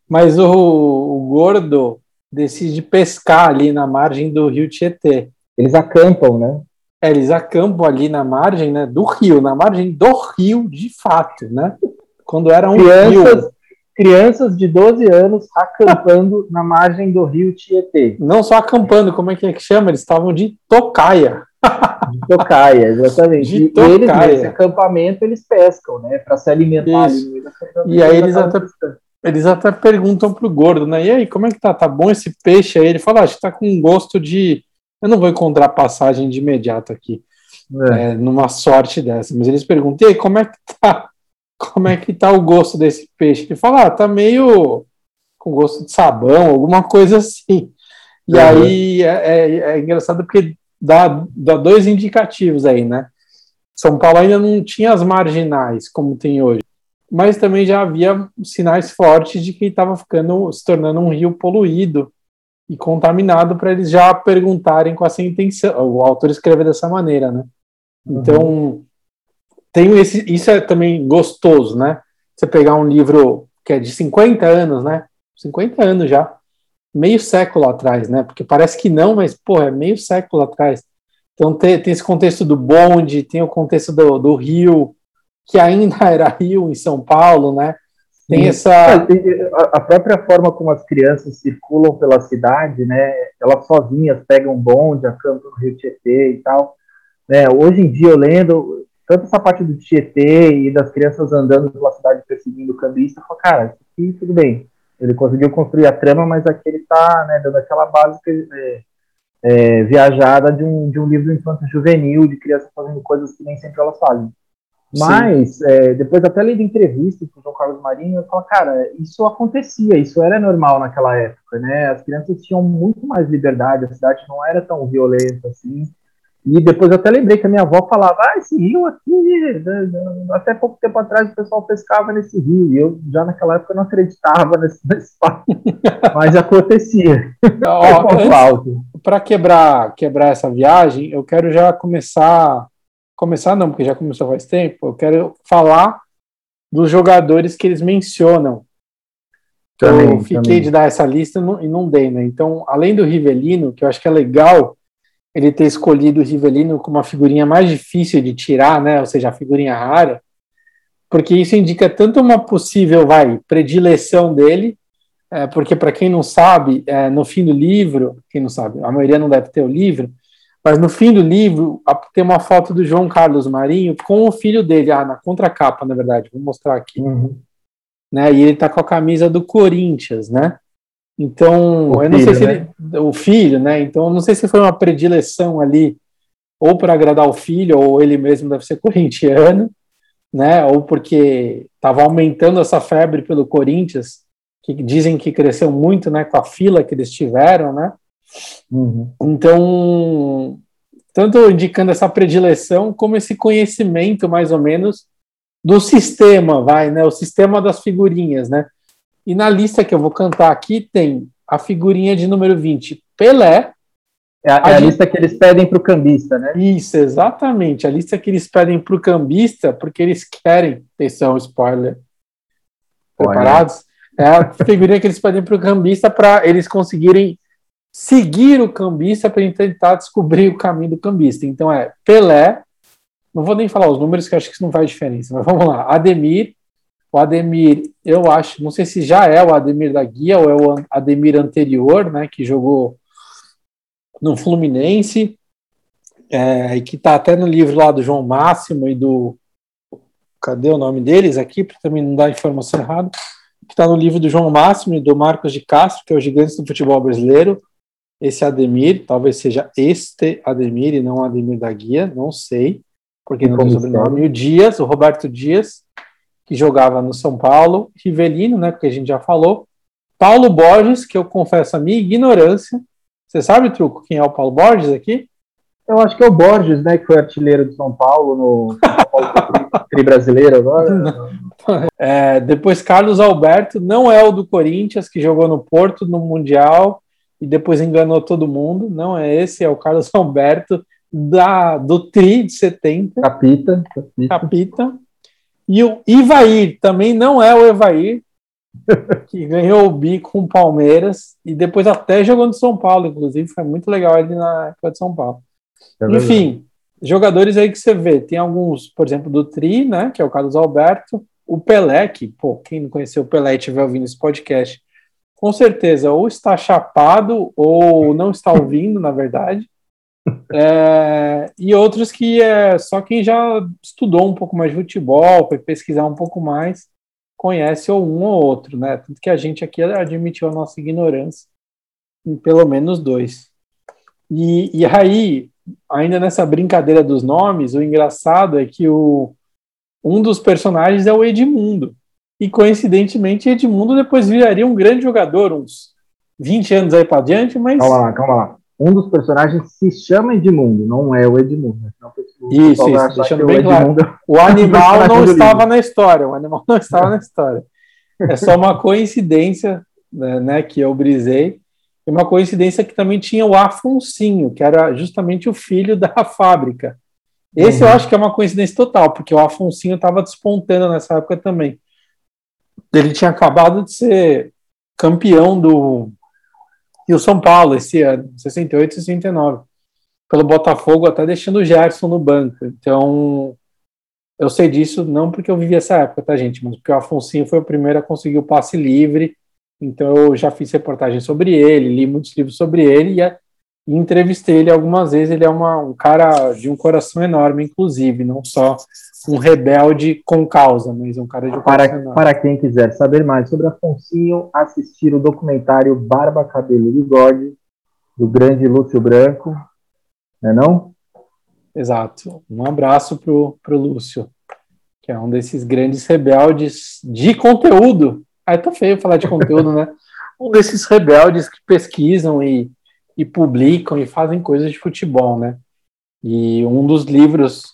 Mas o, o gordo decide pescar ali na margem do rio Tietê. Eles acampam, né? É, eles acampam ali na margem né, do rio, na margem do rio de fato, né? Quando era um Crianças, rio. crianças de 12 anos acampando na margem do rio Tietê, Não só acampando, como é que, é que chama? Eles estavam de tocaia. de Tocaia, exatamente. De e eles, tocaia. nesse acampamento, eles pescam, né? Para se alimentar ali E aí eles até- pescando. Eles até perguntam pro gordo, né? E aí, como é que tá? Tá bom esse peixe aí? Ele fala, ah, acho que tá com gosto de. Eu não vou encontrar passagem de imediato aqui, É. é, numa sorte dessa. Mas eles perguntam, e aí, como é que tá? Como é que tá o gosto desse peixe? Ele fala, ah, tá meio com gosto de sabão, alguma coisa assim. E Uhum. aí é, é- é engraçado porque dá, dá dois indicativos aí, né? São Paulo ainda não tinha as marginais como tem hoje, mas também já havia sinais fortes de que estava ficando se tornando um rio poluído e contaminado para eles já perguntarem com essa intenção. O autor escreve dessa maneira, né? Então tem esse, isso é também gostoso, né? Você pegar um livro que é de 50 anos, né? 50 anos já, meio século atrás, né? Porque parece que não, mas, pô, é meio século atrás. Então tem, tem esse contexto do bonde, tem o contexto do, do rio, que ainda *laughs* era rio em São Paulo, né? Tem essa. A própria forma como as crianças circulam pela cidade, né? Elas sozinhas pegam bonde, acampam no Rio Tietê e tal. Né, hoje em dia, eu lendo, tanto essa parte do Tietê e das crianças andando pela cidade perseguindo o cambista, eu falo, cara, isso aqui tudo bem. Ele conseguiu construir a trama, mas aqui ele está né, dando aquela básica é, é, viajada de um, de um livro infanto juvenil, de crianças fazendo coisas que nem sempre elas fazem. Mas, é, depois até lendo entrevistas com o João Carlos Marinho, eu falo, cara, isso acontecia, isso era normal naquela época, né? As crianças tinham muito mais liberdade, a cidade não era tão violenta assim. E depois eu até lembrei que a minha avó falava, ah, esse rio aqui, até pouco tempo atrás o pessoal pescava nesse rio, e eu já naquela época não acreditava nesse, *laughs* nesse fato, mas acontecia. Para quebrar, quebrar essa viagem, eu quero já começar, começar não, porque já começou faz tempo, eu quero falar dos jogadores que eles mencionam. Também, eu fiquei também. de dar essa lista e não dei, né? Então, além do Rivelino, que eu acho que é legal ele ter escolhido o Rivelino como a figurinha mais difícil de tirar, né? Ou seja, a figurinha rara, porque isso indica tanto uma possível, vai, predileção dele, é, porque para quem não sabe, é, no fim do livro, quem não sabe, a maioria não deve ter o livro, mas no fim do livro tem uma foto do João Carlos Marinho com o filho dele, ah, na contracapa, na verdade, vou mostrar aqui. Uhum. Né, e ele está com a camisa do Corinthians, né? Então, o eu não sei se né? ele, o filho, né? Então, eu não sei se foi uma predileção ali, ou para agradar o filho, ou ele mesmo deve ser corintiano, né? Ou porque estava aumentando essa febre pelo Corinthians, que dizem que cresceu muito, né? Com a fila que eles tiveram, né? Uhum. Então, tanto indicando essa predileção, como esse conhecimento, mais ou menos, do sistema, vai, né? O sistema das figurinhas, né? E na lista que eu vou cantar aqui tem a figurinha de número 20, Pelé. É a, é a lista que eles pedem para o cambista, né? Isso, exatamente. A lista que eles pedem para o cambista, porque eles querem. Atenção, spoiler. Preparados? É a figurinha que eles pedem para o cambista para eles conseguirem seguir o cambista para tentar descobrir o caminho do cambista. Então é Pelé, não vou nem falar os números, que acho que isso não faz diferença, mas vamos lá. Ademir, o Ademir, eu acho, não sei se já é o Ademir da Guia ou é o Ademir anterior, né, que jogou no Fluminense, é, e que está até no livro lá do João Máximo e do. Cadê o nome deles aqui, para também não dar informação errada? Que está no livro do João Máximo e do Marcos de Castro, que é o gigante do futebol brasileiro. Esse Ademir, talvez seja este Ademir e não Ademir da Guia, não sei, porque não tem sobrenome. E o Dias, o Roberto Dias, que jogava no São Paulo, Rivelino, né, porque a gente já falou, Paulo Borges, que eu confesso a minha ignorância. Você sabe, Truco, quem é o Paulo Borges aqui? Eu acho que é o Borges, né, que foi artilheiro do São Paulo no São Paulo *laughs* tri brasileiro agora. *laughs* É, depois Carlos Alberto, não é o do Corinthians, que jogou no Porto no Mundial e depois enganou todo mundo. Não é esse, é o Carlos *laughs* Alberto da, do Tri de 70. Capita. Capita. Capita. E o Ivair também não é o Evair, *laughs* que ganhou o bi com o Palmeiras e depois até jogou no São Paulo, inclusive, foi muito legal ali na época de São Paulo. É Enfim, jogadores aí que você vê, tem alguns, por exemplo, do Tri, né, que é o Carlos Alberto, o Pelé, que, pô, quem não conheceu o Pelé e estiver ouvindo esse podcast, com certeza ou está chapado ou não está ouvindo, na verdade. *laughs* É, e outros que é só quem já estudou um pouco mais de futebol, foi pesquisar um pouco mais, conhece ou um ou outro, né? Tanto que a gente aqui admitiu a nossa ignorância em pelo menos dois. E, e aí, ainda nessa brincadeira dos nomes, o engraçado é que o, um dos personagens é o Edmundo. E coincidentemente, Edmundo depois viraria um grande jogador, uns 20 anos aí para diante, mas. Calma lá, calma lá um dos personagens se chama Edmundo, não é o Edmundo. Né? isso, isso, deixando bem claro. O animal não estava na história, o animal não estava na história. É só uma coincidência né, né, que eu brisei, e uma coincidência que também tinha o Afonsinho, que era justamente o filho da fábrica. Esse uhum. eu acho que é uma coincidência total, porque o Afonsinho estava despontando nessa época também. Ele tinha acabado de ser campeão do e o São Paulo esse ano, 68 e 69, pelo Botafogo, até deixando o Gerson no banco. Então, Eu sei disso não porque eu vivi essa época, tá, gente? Mas porque o Afonso foi o primeiro a conseguir o passe livre. Então eu já fiz reportagem sobre ele, li muitos livros sobre ele e, e entrevistei ele algumas vezes. Ele é uma, um cara de um coração enorme, inclusive, não só um rebelde com causa, mas um cara de para, para quem quiser saber mais sobre Afonso, assistir o documentário Barba, Cabelo e Bigode, do grande Lúcio Branco, não é não? Exato. Um abraço pro, pro Lúcio, que é um desses grandes rebeldes de conteúdo. Ah, tá feio falar de conteúdo, né? *laughs* Um desses rebeldes que pesquisam e, e publicam e fazem coisas de futebol, né? E um dos livros,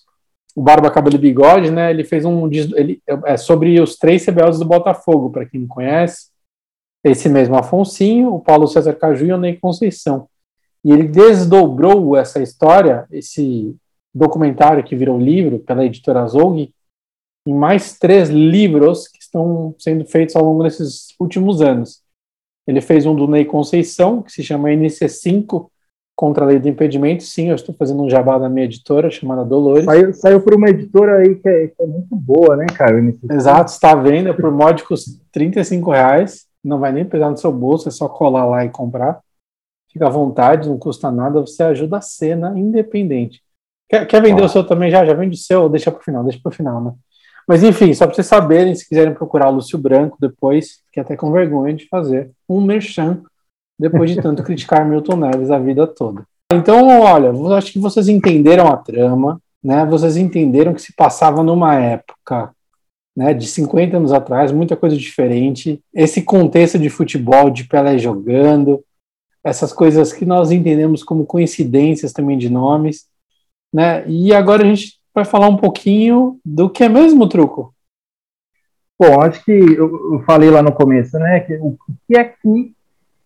o Barba Cabelo e Bigode, né? Ele fez um ele é sobre os três rebeldes do Botafogo, para quem não conhece. Esse mesmo Afonsinho, o Paulo César Caju e o Ney Conceição. E ele desdobrou essa história, esse documentário que virou livro pela editora Zog, em mais três livros que estão sendo feitos ao longo desses últimos anos. Ele fez um do Ney Conceição, que se chama NC5, contra a lei do impedimento. Sim, eu estou fazendo um jabá da minha editora, chamada Dolores. Saiu, saiu por uma editora aí que é, que é muito boa, né, cara? Exato, está à venda por módicos 35 reais. Não vai nem pesar no seu bolso, é só colar lá e comprar. Fica à vontade, não custa nada, você ajuda a cena independente. Quer, quer vender ah. o seu também já? Já vende o seu? Deixa para o final, deixa para o final, né? Mas enfim, só para vocês saberem, se quiserem procurar o Lúcio Branco depois, fiquei até com vergonha de fazer um merchan depois de tanto criticar Milton Neves a vida toda. Então, olha, acho que vocês entenderam a trama, né? Vocês entenderam que se passava numa época, né, de 50 anos atrás, muita coisa diferente. Esse contexto de futebol, de Pelé jogando, essas coisas que nós entendemos como coincidências também de nomes. Né? E agora a gente vai falar um pouquinho do que é mesmo o truco. Bom, acho que eu falei lá no começo, né, que o que é que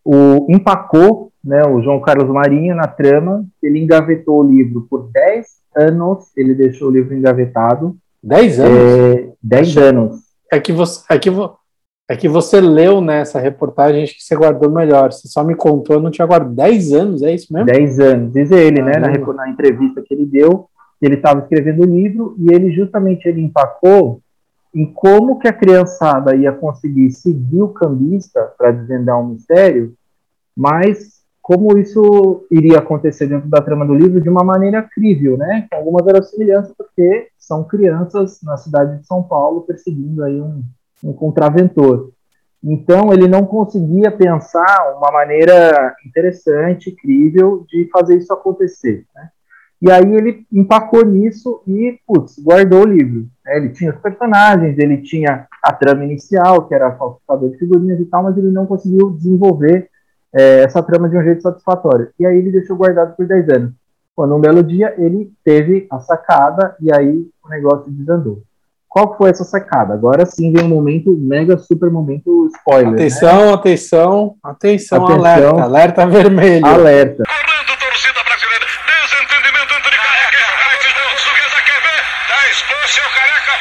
o empacou, né, o João Carlos Marinho na trama, ele engavetou o livro por 10 anos, ele deixou o livro engavetado. 10 anos? 10 é, anos. É que você, é que, é que você leu nessa reportagem, acho que você guardou melhor. Você só me contou, eu não tinha guardado 10 anos, é isso mesmo? 10 anos, diz ele, ah, né, na, na, entrevista que ele deu, ele estava escrevendo o livro e ele justamente ele empacou em como que a criançada ia conseguir seguir o cambista para desvendar um mistério, mas como isso iria acontecer dentro da trama do livro de uma maneira crível, né, com alguma verossimilhança, porque são crianças na cidade de São Paulo perseguindo aí um um contraventor. Então, ele não conseguia pensar uma maneira interessante, crível, de fazer isso acontecer. Né? E aí ele empacou nisso e, putz, guardou o livro. Né? Ele tinha os personagens, ele tinha a trama inicial, que era falsificador de figurinhas e tal, mas ele não conseguiu desenvolver é, essa trama de um jeito satisfatório. E aí ele deixou guardado por 10 anos. Quando um belo dia ele teve a sacada e aí o negócio desandou. Qual foi essa sacada? Agora sim vem um momento, mega super momento spoiler. Atenção, né? atenção, atenção, atenção, alerta, alerta vermelho. Alerta. Correndo, torcida brasileira. Desentendimento entre Careca e Socrates. Portuguesa quer ver? Dá espaço,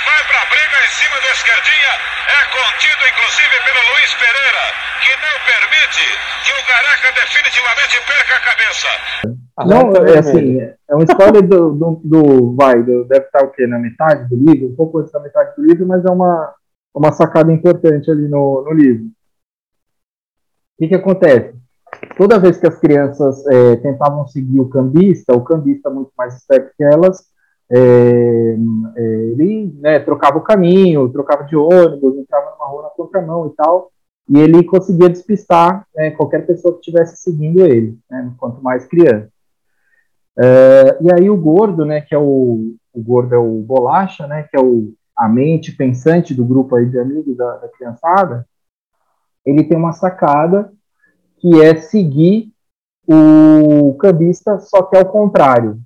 vai pra briga em cima da esquerdinha. É contido, inclusive, pelo Luiz Pereira, que não permite que o Careca definitivamente perca a cabeça. Não, é assim, é uma história do, do, do vai, do, deve estar o quê? Na metade do livro, um pouco antes da metade do livro, mas é uma, uma sacada importante ali no, no livro. O que, que acontece? Toda vez que as crianças é, tentavam seguir o cambista, o cambista muito mais esperto que elas, é, é, ele né, trocava o caminho, trocava de ônibus, entrava numa rua na contramão e tal, e ele conseguia despistar né, qualquer pessoa que estivesse seguindo ele, né, quanto mais criança. Uh, e aí o gordo, né, que é o, o gordo é o bolacha, né, que é o, a mente pensante do grupo aí de amigos da, da criançada, ele tem uma sacada que é seguir o cambista, só que ao contrário.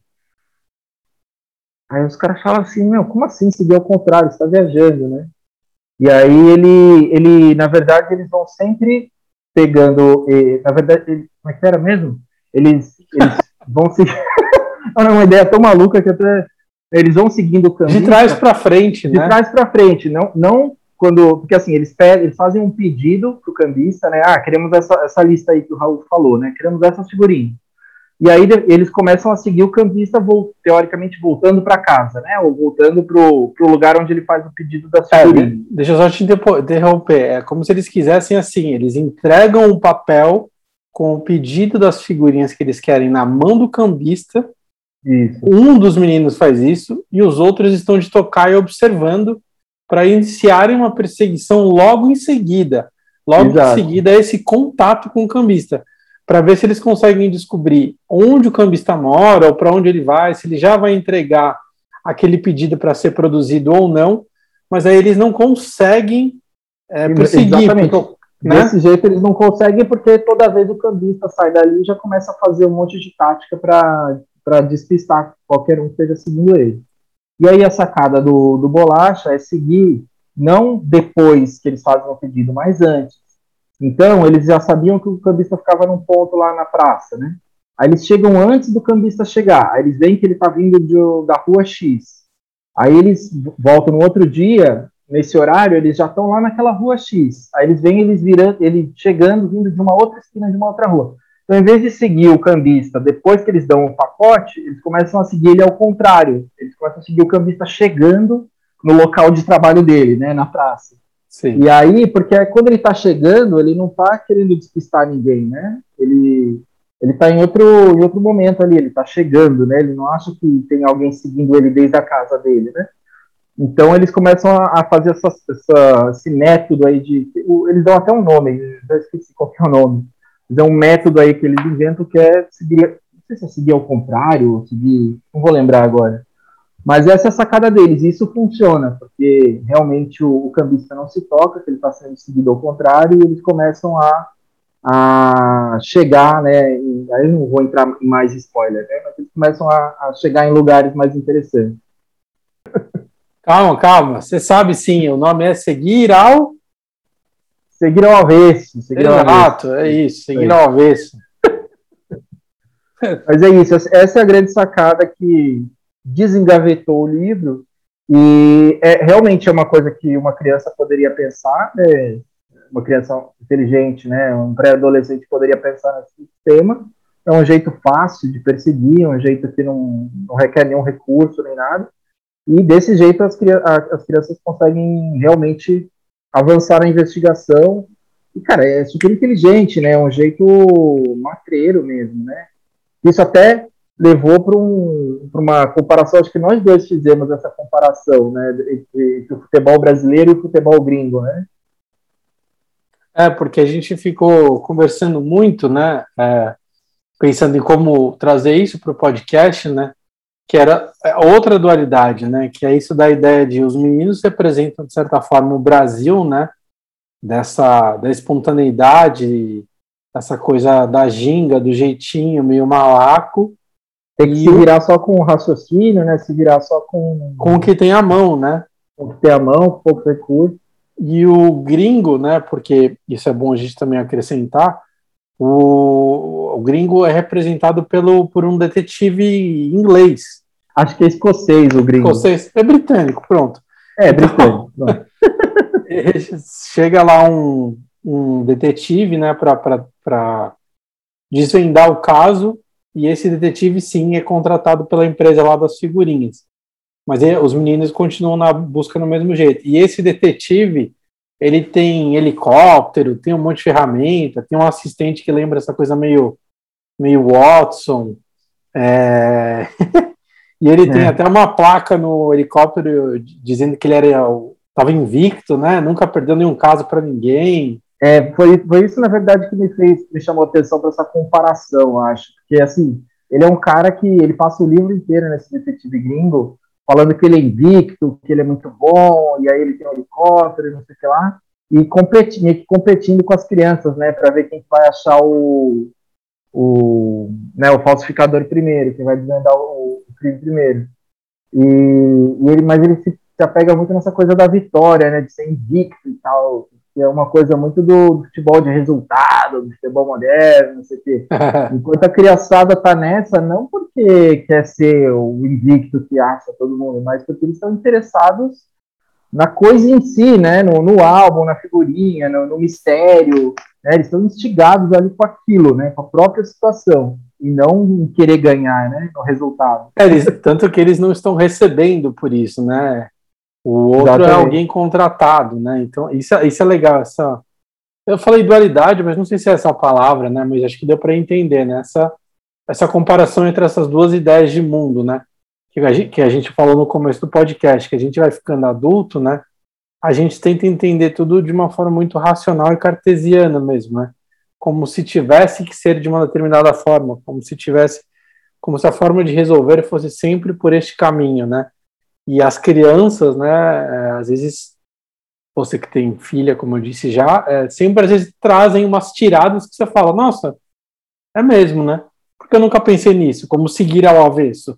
Aí os caras falam assim, meu, como assim seguir ao contrário? Você está viajando, né? E aí ele, ele, na verdade, eles vão sempre pegando, eh, na verdade, ele, como é que era mesmo? Eles, eles *laughs* vão seguir. *laughs* é uma ideia tão maluca que até eles vão seguindo o caminho. De trás para frente, né? De trás para frente, não, não quando, porque assim, eles pedem, eles fazem um pedido pro cambista, né? Ah, queremos essa, essa lista aí que o Raul falou, né? Queremos essas figurinhas. E aí eles começam a seguir o cambista, teoricamente voltando para casa, né? Ou voltando para o lugar onde ele faz o pedido da. É, deixa eu só te interromper. É como se eles quisessem assim: eles entregam um papel com o pedido das figurinhas que eles querem na mão do cambista. Isso. Um dos meninos faz isso e os outros estão de tocar e observando para iniciarem uma perseguição logo em seguida. Logo Exato. em seguida, esse contato com o cambista para ver se eles conseguem descobrir onde o cambista mora ou para onde ele vai, se ele já vai entregar aquele pedido para ser produzido ou não, mas aí eles não conseguem é, perseguir. Exatamente. Porque, né? Desse jeito eles não conseguem porque toda vez o cambista sai dali e já começa a fazer um monte de tática para despistar qualquer um que esteja seguindo ele. E aí a sacada do, do Bolacha é seguir não depois que eles fazem o pedido, mas antes. Então, eles já sabiam que o cambista ficava num ponto lá na praça, né? Aí eles chegam antes do cambista chegar. Aí eles veem que ele está vindo de, da rua X. Aí eles voltam no outro dia, nesse horário, eles já estão lá naquela rua X. Aí eles veem eles virando, ele chegando, vindo de uma outra esquina de uma outra rua. Então, em vez de seguir o cambista depois que eles dão o pacote, eles começam a seguir ele ao contrário. Eles começam a seguir o cambista chegando no local de trabalho dele, né, na praça. Sim. E aí, porque quando ele está chegando, ele não está querendo despistar ninguém, né? Ele ele está em outro em outro momento ali, ele está chegando, né? Ele não acha que tem alguém seguindo ele desde a casa dele, né? Então eles começam a, a fazer essa, essa, esse método aí de eles dão até um nome, já esqueci qual é o nome. Mas é um método aí que eles inventam que é seguir, não sei se é seguir ao contrário, seguir, não vou lembrar agora mas essa é a sacada deles, e isso funciona, porque realmente o, o cambista não se toca, que ele está sendo seguido ao contrário, e eles começam a, a chegar, né, em, aí eu não vou entrar em mais spoiler, né, mas eles começam a, a chegar em lugares mais interessantes. *laughs* Calma, calma, você sabe sim, o nome é Seguir ao... Seguir ao avesso. Seguir Exato, ao avesso. é isso, seguir é. ao avesso. *laughs* Mas é isso, essa é a grande sacada que, desengavetou o livro e é, realmente é uma coisa que uma criança poderia pensar, né, uma criança inteligente, né, um pré-adolescente poderia pensar nesse tema. É um jeito fácil de perseguir, um jeito que não, não requer nenhum recurso nem nada. E desse jeito as, as crianças conseguem realmente avançar na investigação. E, cara, é super inteligente, né? É um jeito matreiro mesmo, né? Isso até levou para um, uma comparação, acho que nós dois fizemos essa comparação, né, entre, entre, o futebol brasileiro e o futebol gringo, né? É, porque a gente ficou conversando muito, né, é, pensando em como trazer isso para o podcast, né, que era outra dualidade, né, que é isso da ideia de os meninos representam, de certa forma, o Brasil, né, dessa da espontaneidade, essa coisa da ginga, do jeitinho meio malaco, tem que e se virar só com o raciocínio, né? Se virar só com. Com o que tem a mão, né? Com o que tem a mão, pouco recurso. E o gringo, né? Porque isso é bom a gente também acrescentar. O, o gringo é representado pelo, por um detetive inglês. Acho que é escocês o gringo. Escocês. É britânico, pronto. É, britânico. *laughs* chega lá um, um detetive, né, para desvendar o caso e esse detetive, sim, é contratado pela empresa lá das figurinhas. Mas ele, os meninos continuam na busca no mesmo jeito. E esse detetive, ele tem helicóptero, tem um monte de ferramenta, tem um assistente que lembra essa coisa meio, meio Watson. É... *laughs* e ele é. tem até uma placa no helicóptero dizendo que ele era estava invicto, né? Nunca perdeu nenhum caso para ninguém. É, foi, foi isso, na verdade, que me fez, me chamou a atenção para essa comparação, acho. Porque, assim, ele é um cara que ele passa o livro inteiro nesse detetive gringo, falando que ele é invicto, que ele é muito bom, e aí ele tem um helicóptero, não sei o que lá, e competindo, competindo com as crianças, né, para ver quem vai achar o, o, né, o falsificador primeiro, quem vai desvendar o, o crime primeiro. E, e, ele, mas ele se, se apega muito nessa coisa da vitória, né, de ser invicto e tal, que é uma coisa muito do, do, futebol de resultado, do futebol moderno, não sei o quê. *laughs* Enquanto a criançada tá nessa, não porque quer ser o invicto que acha todo mundo, mas porque eles estão interessados na coisa em si, né? No, no álbum, na figurinha, no, no mistério. Né? Eles estão instigados ali com aquilo, né? Com a própria situação. e não querer ganhar, né, no resultado. É, eles, tanto que eles não estão recebendo por isso, né? O outro é Exatamente. é alguém contratado, né? Então, isso, é- isso é legal, essa... Eu falei dualidade, mas não sei se é essa a palavra, né? Mas acho que deu para entender, né? Essa, essa comparação entre essas duas ideias de mundo, né? Que a, gente, que a gente falou no começo do podcast, que a gente vai ficando adulto, né? A gente tenta entender tudo de uma forma muito racional e cartesiana mesmo, né? Como se tivesse que ser de uma determinada forma, como se tivesse, como se a forma de resolver fosse sempre por este caminho, né? E as crianças, né? é, Às vezes você que tem filha, como eu disse já, é, sempre às vezes trazem umas tiradas que você fala, nossa, é mesmo, né? Porque eu nunca pensei nisso, como seguir ao avesso.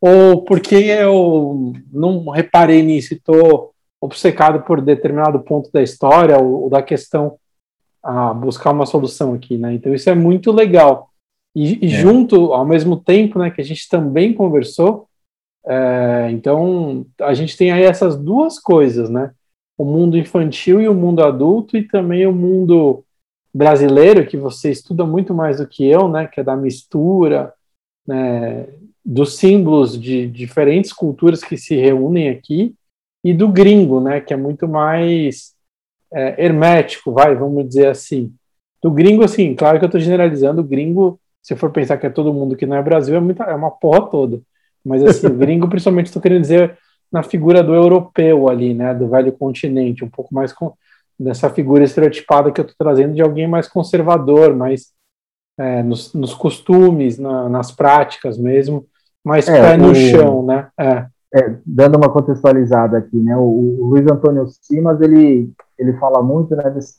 Ou porque eu não reparei nisso e estou obcecado por determinado ponto da história ou, ou da questão a buscar uma solução aqui, né? Então isso é muito legal. E, e É. junto, ao mesmo tempo, né, que a gente também conversou, é, então a gente tem aí essas duas coisas, né? O mundo infantil e o mundo adulto, e também o mundo brasileiro, que você estuda muito mais do que eu, né? Que é da mistura, né, dos símbolos de diferentes culturas que se reúnem aqui, e do gringo, né? Que é muito mais é, hermético, vai, vamos dizer assim. Do gringo, assim, claro que eu estou generalizando, o gringo, se for pensar que é todo mundo que não é Brasil, é, muita, é uma porra toda. Mas assim, gringo, principalmente, estou querendo dizer na figura do europeu ali, né, do velho continente, um pouco mais com, dessa figura estereotipada que eu estou trazendo de alguém mais conservador, mais é, nos, nos costumes, na, nas práticas mesmo, mais É, pé no o- chão, né? É, É, dando uma contextualizada aqui, né? O, o Luiz Antônio Simas ele ele fala muito né, desse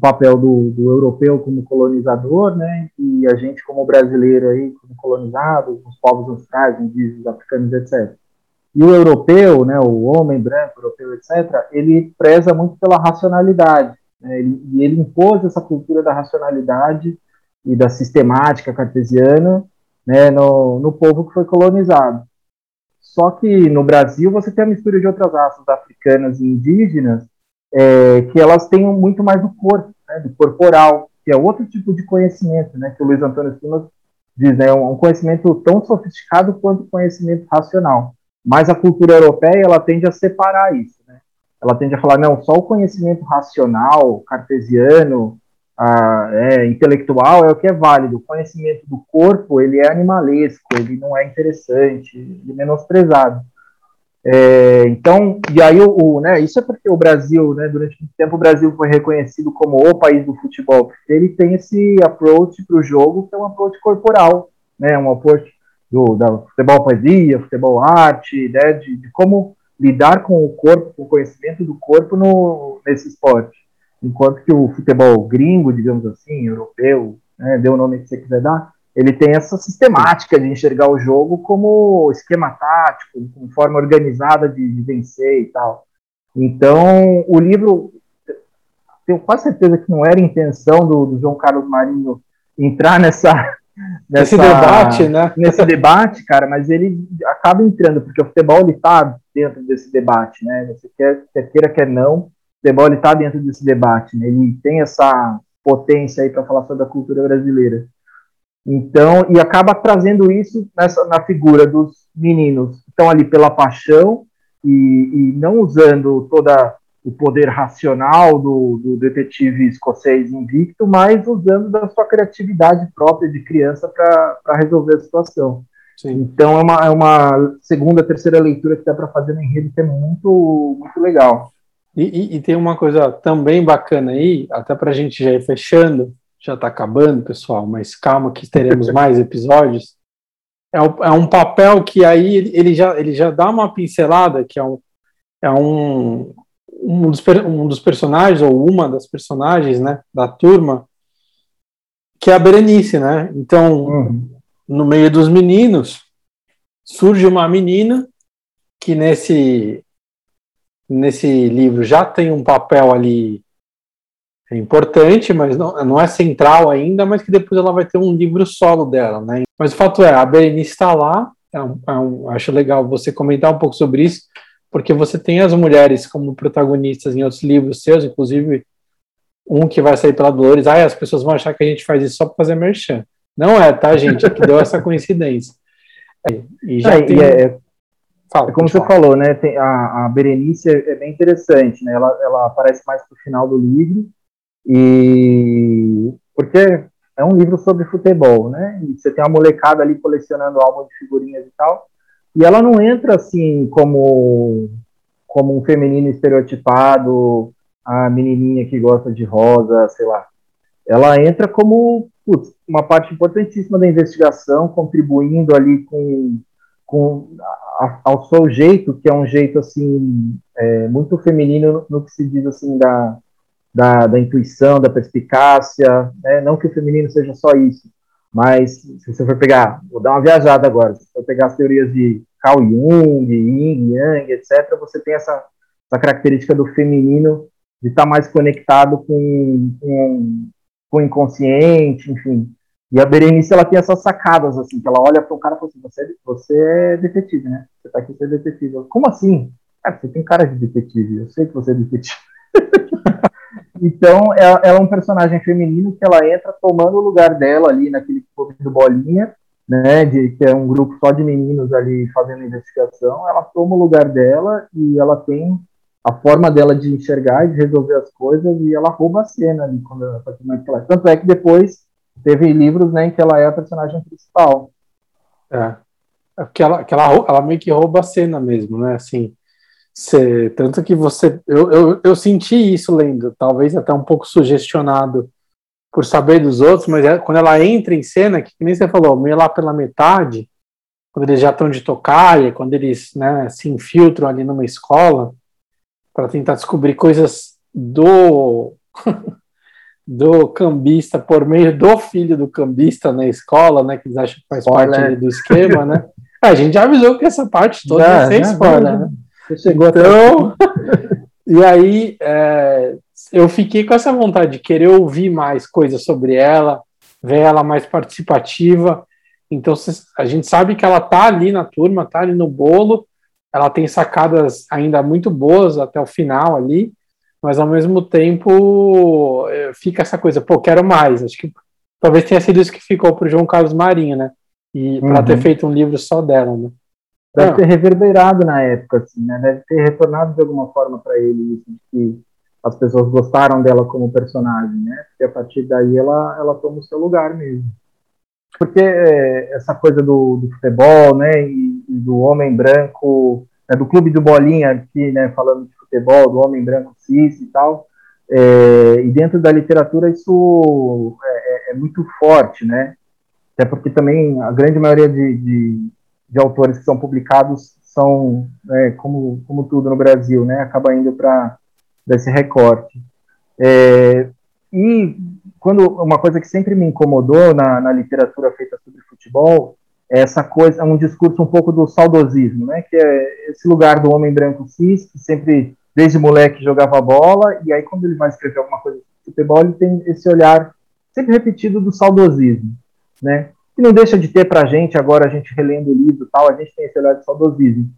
papel do, do europeu como colonizador, né? E a gente como brasileiro aí como colonizado, os povos ancestrais, indígenas, africanos, etc. E o europeu, né? O homem branco, europeu, etc. Ele preza muito pela racionalidade, né? Ele, e ele impôs essa cultura da racionalidade e da sistemática cartesiana, né? No, no povo que foi colonizado. Só que no Brasil você tem a mistura de outras raças africanas e indígenas é, que elas têm muito mais do corpo, né, do corporal, que é outro tipo de conhecimento, né, que o Luiz Antônio Simas diz, né, um conhecimento tão sofisticado quanto o conhecimento racional. Mas a cultura europeia ela tende a separar isso, né? Ela tende a falar não, só o conhecimento racional, cartesiano, ah, é, intelectual é o que é válido. O conhecimento do corpo ele é animalesco, ele não é interessante, ele é menosprezado. É, então, e aí o, o, né, isso é porque o Brasil, né, durante muito tempo o Brasil foi reconhecido como o país do futebol, porque ele tem esse approach para o jogo que é um approach corporal, né, um approach do da futebol poesia, futebol arte, né, de, de como lidar com o corpo, com o conhecimento do corpo no, nesse esporte. Enquanto que o futebol gringo, digamos assim, europeu, né, dê o nome que você quiser dar, ele tem essa sistemática de enxergar o jogo como esquema tático, como forma organizada de, de vencer e tal. Então, o livro, tenho quase certeza que não era a intenção do, do João Carlos Marinho entrar nessa, *laughs* nessa esse debate, né? *laughs* nesse debate, cara, mas ele acaba entrando porque o futebol ele está dentro desse debate, né? Você quer, quer queira quer não, o futebol ele está dentro desse debate, né? Ele tem essa potência aí para falar sobre a cultura brasileira. Então, e acaba trazendo isso nessa, na figura dos meninos que estão ali pela paixão e, e não usando toda o poder racional do, do, detetive escocês invicto, mas usando da sua criatividade própria de criança para resolver a situação. Sim. Então é uma, é uma, segunda, terceira leitura que dá para fazer no enredo que é muito, muito legal. E, e, e tem uma coisa também bacana aí, até para a gente já ir fechando, já está acabando, pessoal, mas calma que teremos *laughs* mais episódios. É, é, um papel que aí ele, ele, já, ele já dá uma pincelada, que é um, é um, um, dos, um dos personagens, ou uma das personagens né, da turma, que é a Berenice, né? Então, uhum. no meio dos meninos, surge uma menina que nesse, nesse livro já tem um papel ali é importante, mas não, não é central ainda, mas que depois ela vai ter um livro solo dela, né? Mas o fato é, a Berenice está lá, é um, é um, acho legal você comentar um pouco sobre isso, porque você tem as mulheres como protagonistas em outros livros seus, inclusive um que vai sair pela Dolores, ah, as pessoas vão achar que a gente faz isso só para fazer merchan. Não é, tá, gente? É que deu essa coincidência. E já é, tem... é, Fala, é como você falar. falou, né? Tem, a, a Berenice é, é, bem interessante, né? Ela, ela aparece mais pro final do livro e porque é um livro sobre futebol, né? E você tem uma molecada ali colecionando álbum de figurinhas e tal, e ela não entra assim como como um feminino estereotipado, a menininha que gosta de rosa, sei lá. Ela entra como putz, uma parte importantíssima da investigação, contribuindo ali com com a, ao seu jeito, que é um jeito assim é, muito feminino no, que se diz assim da, da, da intuição, da perspicácia, né? não que o feminino seja só isso, mas se você for pegar, vou dar uma viajada agora, se você for pegar as teorias de Carl Jung, Yin, Yang, etc., você tem essa, essa característica do feminino de estar tá mais conectado com, com, com o inconsciente, enfim, e a Berenice, ela tem essas sacadas, assim, que ela olha para o cara e fala assim, você, é você é detetive, né? Você tá aqui, você é detetive. Como assim? Cara, você tem cara de detetive, eu sei que você é detetive. *laughs* então, ela, ela, é um personagem feminino que ela entra tomando o lugar dela ali naquele clube do Bolinha, né, de, que é um grupo só de meninos ali fazendo investigação, ela toma o lugar dela e ela tem a forma dela de enxergar e de resolver as coisas e ela rouba a cena ali quando ela, tanto é que depois teve livros né, em que ela é a personagem principal. É. é porque ela, que ela, ela meio que rouba a cena mesmo, né? Assim, cê, tanto que você. Eu, eu, eu senti isso lendo, talvez até um pouco sugestionado por saber dos outros, mas é, quando ela entra em cena, que, que nem você falou, meio lá pela metade, quando eles já estão de tocaia, quando eles né, se infiltram ali numa escola, para tentar descobrir coisas do *laughs* do cambista por meio do filho do cambista na escola, né? Que eles acham que faz spoiler. parte do esquema, né? *laughs* a gente já avisou que essa parte toda já, ia ser spoiler, né? Você chegou então, *laughs* e aí é, eu fiquei com essa vontade de querer ouvir mais coisas sobre ela, ver ela mais participativa. Então a gente sabe que ela tá ali na turma, tá ali no bolo. Ela tem sacadas ainda muito boas até o final ali mas ao mesmo tempo eh, fica essa coisa, pô, quero mais. Acho que talvez tenha sido isso que ficou para o João Carlos Marinho, né? E uhum. para ter feito um livro só dela, né? Deve ter reverberado na época, assim, né? Deve ter retornado de alguma forma para ele isso, que as pessoas gostaram dela como personagem, né? Porque a partir daí ela, ela toma o seu lugar mesmo. Porque é, essa coisa do, do, futebol, né? E, e do homem branco, né, do clube do Bolinha aqui, né? Falando de futebol, do homem branco cis e tal. É, e dentro da literatura isso é, é, é, muito forte, né? Até porque também a grande maioria de, de, de autores que são publicados são, né, como, como tudo no Brasil, né? Acaba indo para desse recorte. É, e quando uma coisa que sempre me incomodou na, na literatura feita sobre futebol é essa coisa, um discurso um pouco do saudosismo, né? Que é esse lugar do homem branco cis que sempre desde moleque jogava bola, e aí quando ele vai escrever alguma coisa de futebol, ele tem esse olhar sempre repetido do saudosismo, né? Que não deixa de ter pra gente, agora a gente relendo o livro tal, a gente tem esse olhar de saudosismo.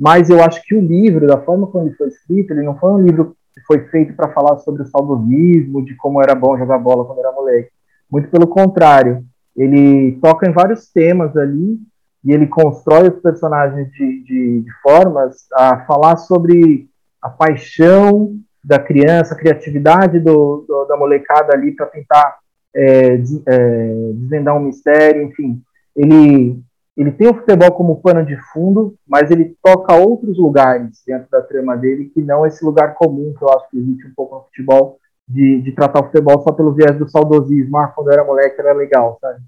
Mas eu acho que o livro, da forma como ele foi escrito, ele não foi um livro que foi feito para falar sobre o saudosismo, de como era bom jogar bola quando era moleque. Muito pelo contrário, ele toca em vários temas ali e ele constrói os personagens de, de, de formas a falar sobre a paixão da criança, a criatividade do, do da molecada ali para tentar é, é, desvendar um mistério, enfim. Ele, ele tem o futebol como pano de fundo, mas ele toca outros lugares dentro da trama dele que não esse lugar comum que eu acho que existe um pouco no futebol, de, de tratar o futebol só pelo viés do saudosismo. Ah, quando eu era moleque era legal, sabe?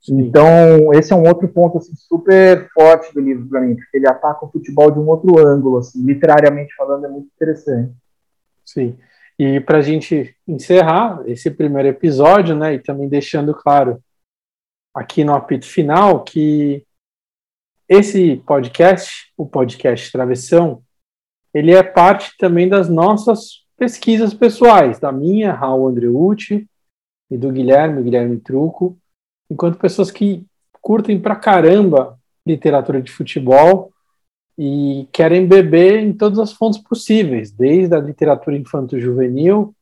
Sim. Então, esse é um outro ponto assim, super forte do livro para mim, porque ele ataca o futebol de um outro ângulo, assim, literariamente falando, é muito interessante. Sim. E para a gente encerrar esse primeiro episódio, né, e também deixando claro aqui no apito final que esse podcast, o podcast Travessão, ele é parte também das nossas pesquisas pessoais, da minha, Raul Andreucci, e do Guilherme, Guilherme Truco, enquanto pessoas que curtem pra caramba literatura de futebol e querem beber em todas as fontes possíveis, desde a literatura infanto-juvenil,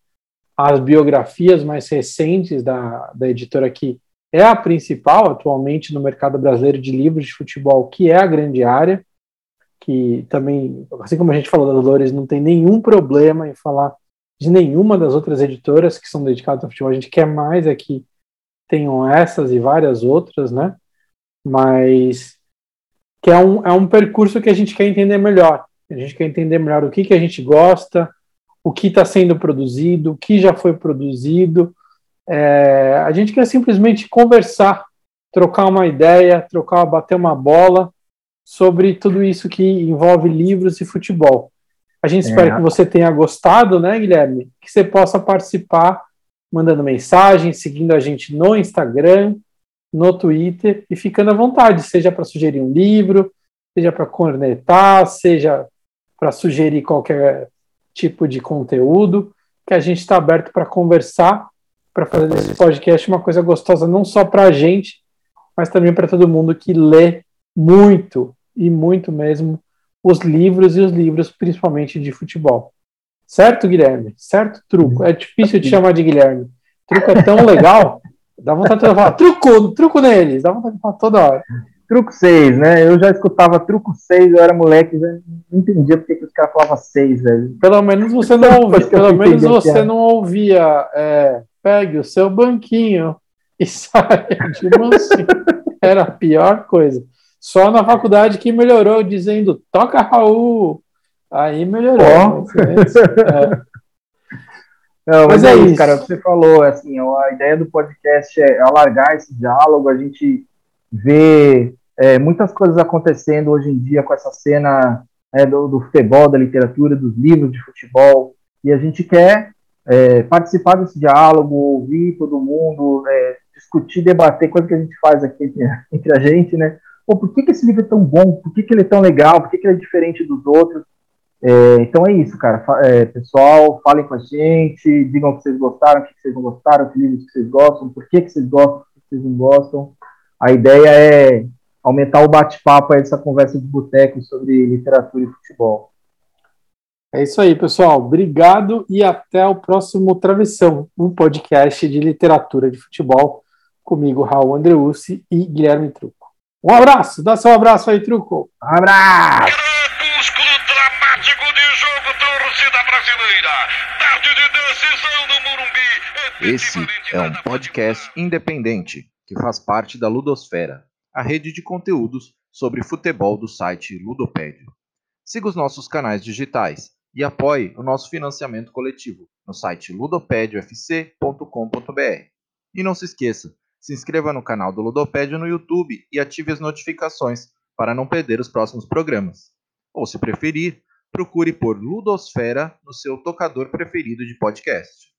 as biografias mais recentes da, da editora que é a principal atualmente no mercado brasileiro de livros de futebol, que é a grande área, que também, assim como a gente falou da Dolores, não tem nenhum problema em falar de nenhuma das outras editoras que são dedicadas ao futebol. A gente quer mais é que tenham essas e várias outras, né? Mas que é um, é um percurso que a gente quer entender melhor. A gente quer entender melhor o que, que a gente gosta, o que está sendo produzido, o que já foi produzido. É, a gente quer simplesmente conversar, trocar uma ideia, trocar, bater uma bola sobre tudo isso que envolve livros e futebol. A gente é. espera que você tenha gostado, né, Guilherme? Que você possa participar mandando mensagem, seguindo a gente no Instagram, no Twitter e ficando à vontade, seja para sugerir um livro, seja para cornetar, seja para sugerir qualquer tipo de conteúdo, que a gente está aberto para conversar, para fazer desse podcast uma coisa gostosa não só para a gente, mas também para todo mundo que lê muito e muito mesmo os livros e os livros principalmente de futebol. Certo, Guilherme? Certo, truco? É difícil te chamar de Guilherme. Truco é tão legal, dá vontade de falar truco, truco neles, dá vontade de falar toda hora. Truco 6, né? Eu já escutava truco 6, eu era moleque, já não entendia porque que os caras falavam 6, velho. Pelo menos você não ouvia, pelo menos você não ouvia é, pegue o seu banquinho e *laughs* saia de mansinho. Era a pior coisa. Só na faculdade que melhorou, dizendo toca Raul. Aí melhorou. Oh. É. *laughs* Não, mas, mas é, é, isso, cara. Você falou, assim, a ideia do podcast é alargar esse diálogo, a gente vê é, muitas coisas acontecendo hoje em dia com essa cena é, do, do, futebol, da literatura, dos livros de futebol, e a gente quer é, participar desse diálogo, ouvir todo mundo, é, discutir, debater, coisa que a gente faz aqui entre, *laughs* entre a gente, né? Pô, por que, que esse livro é tão bom? Por que, que ele é tão legal? Por que, que ele é diferente dos outros? É, então é isso, cara. É, pessoal, falem com a gente, digam o que vocês gostaram, o que vocês não gostaram, que livros que vocês gostam, por que, que vocês gostam, por que vocês não gostam. A ideia é aumentar o bate-papo, essa conversa de boteco sobre literatura e futebol. É isso aí, pessoal. Obrigado e até o próximo Travessão, um podcast de literatura de futebol, comigo, Raul Andreucci e Guilherme Truco. Um abraço, dá seu abraço aí, Truco. Um abraço! Esse é um podcast independente que faz parte da Ludosfera, a rede de conteúdos sobre futebol do site Ludopédio. Siga os nossos canais digitais e apoie o nosso financiamento coletivo no site ludopediofc.com.br. E não se esqueça, se inscreva no canal do Ludopédio no YouTube e ative as notificações para não perder os próximos programas. Ou se preferir, procure por Ludosfera no seu tocador preferido de podcast.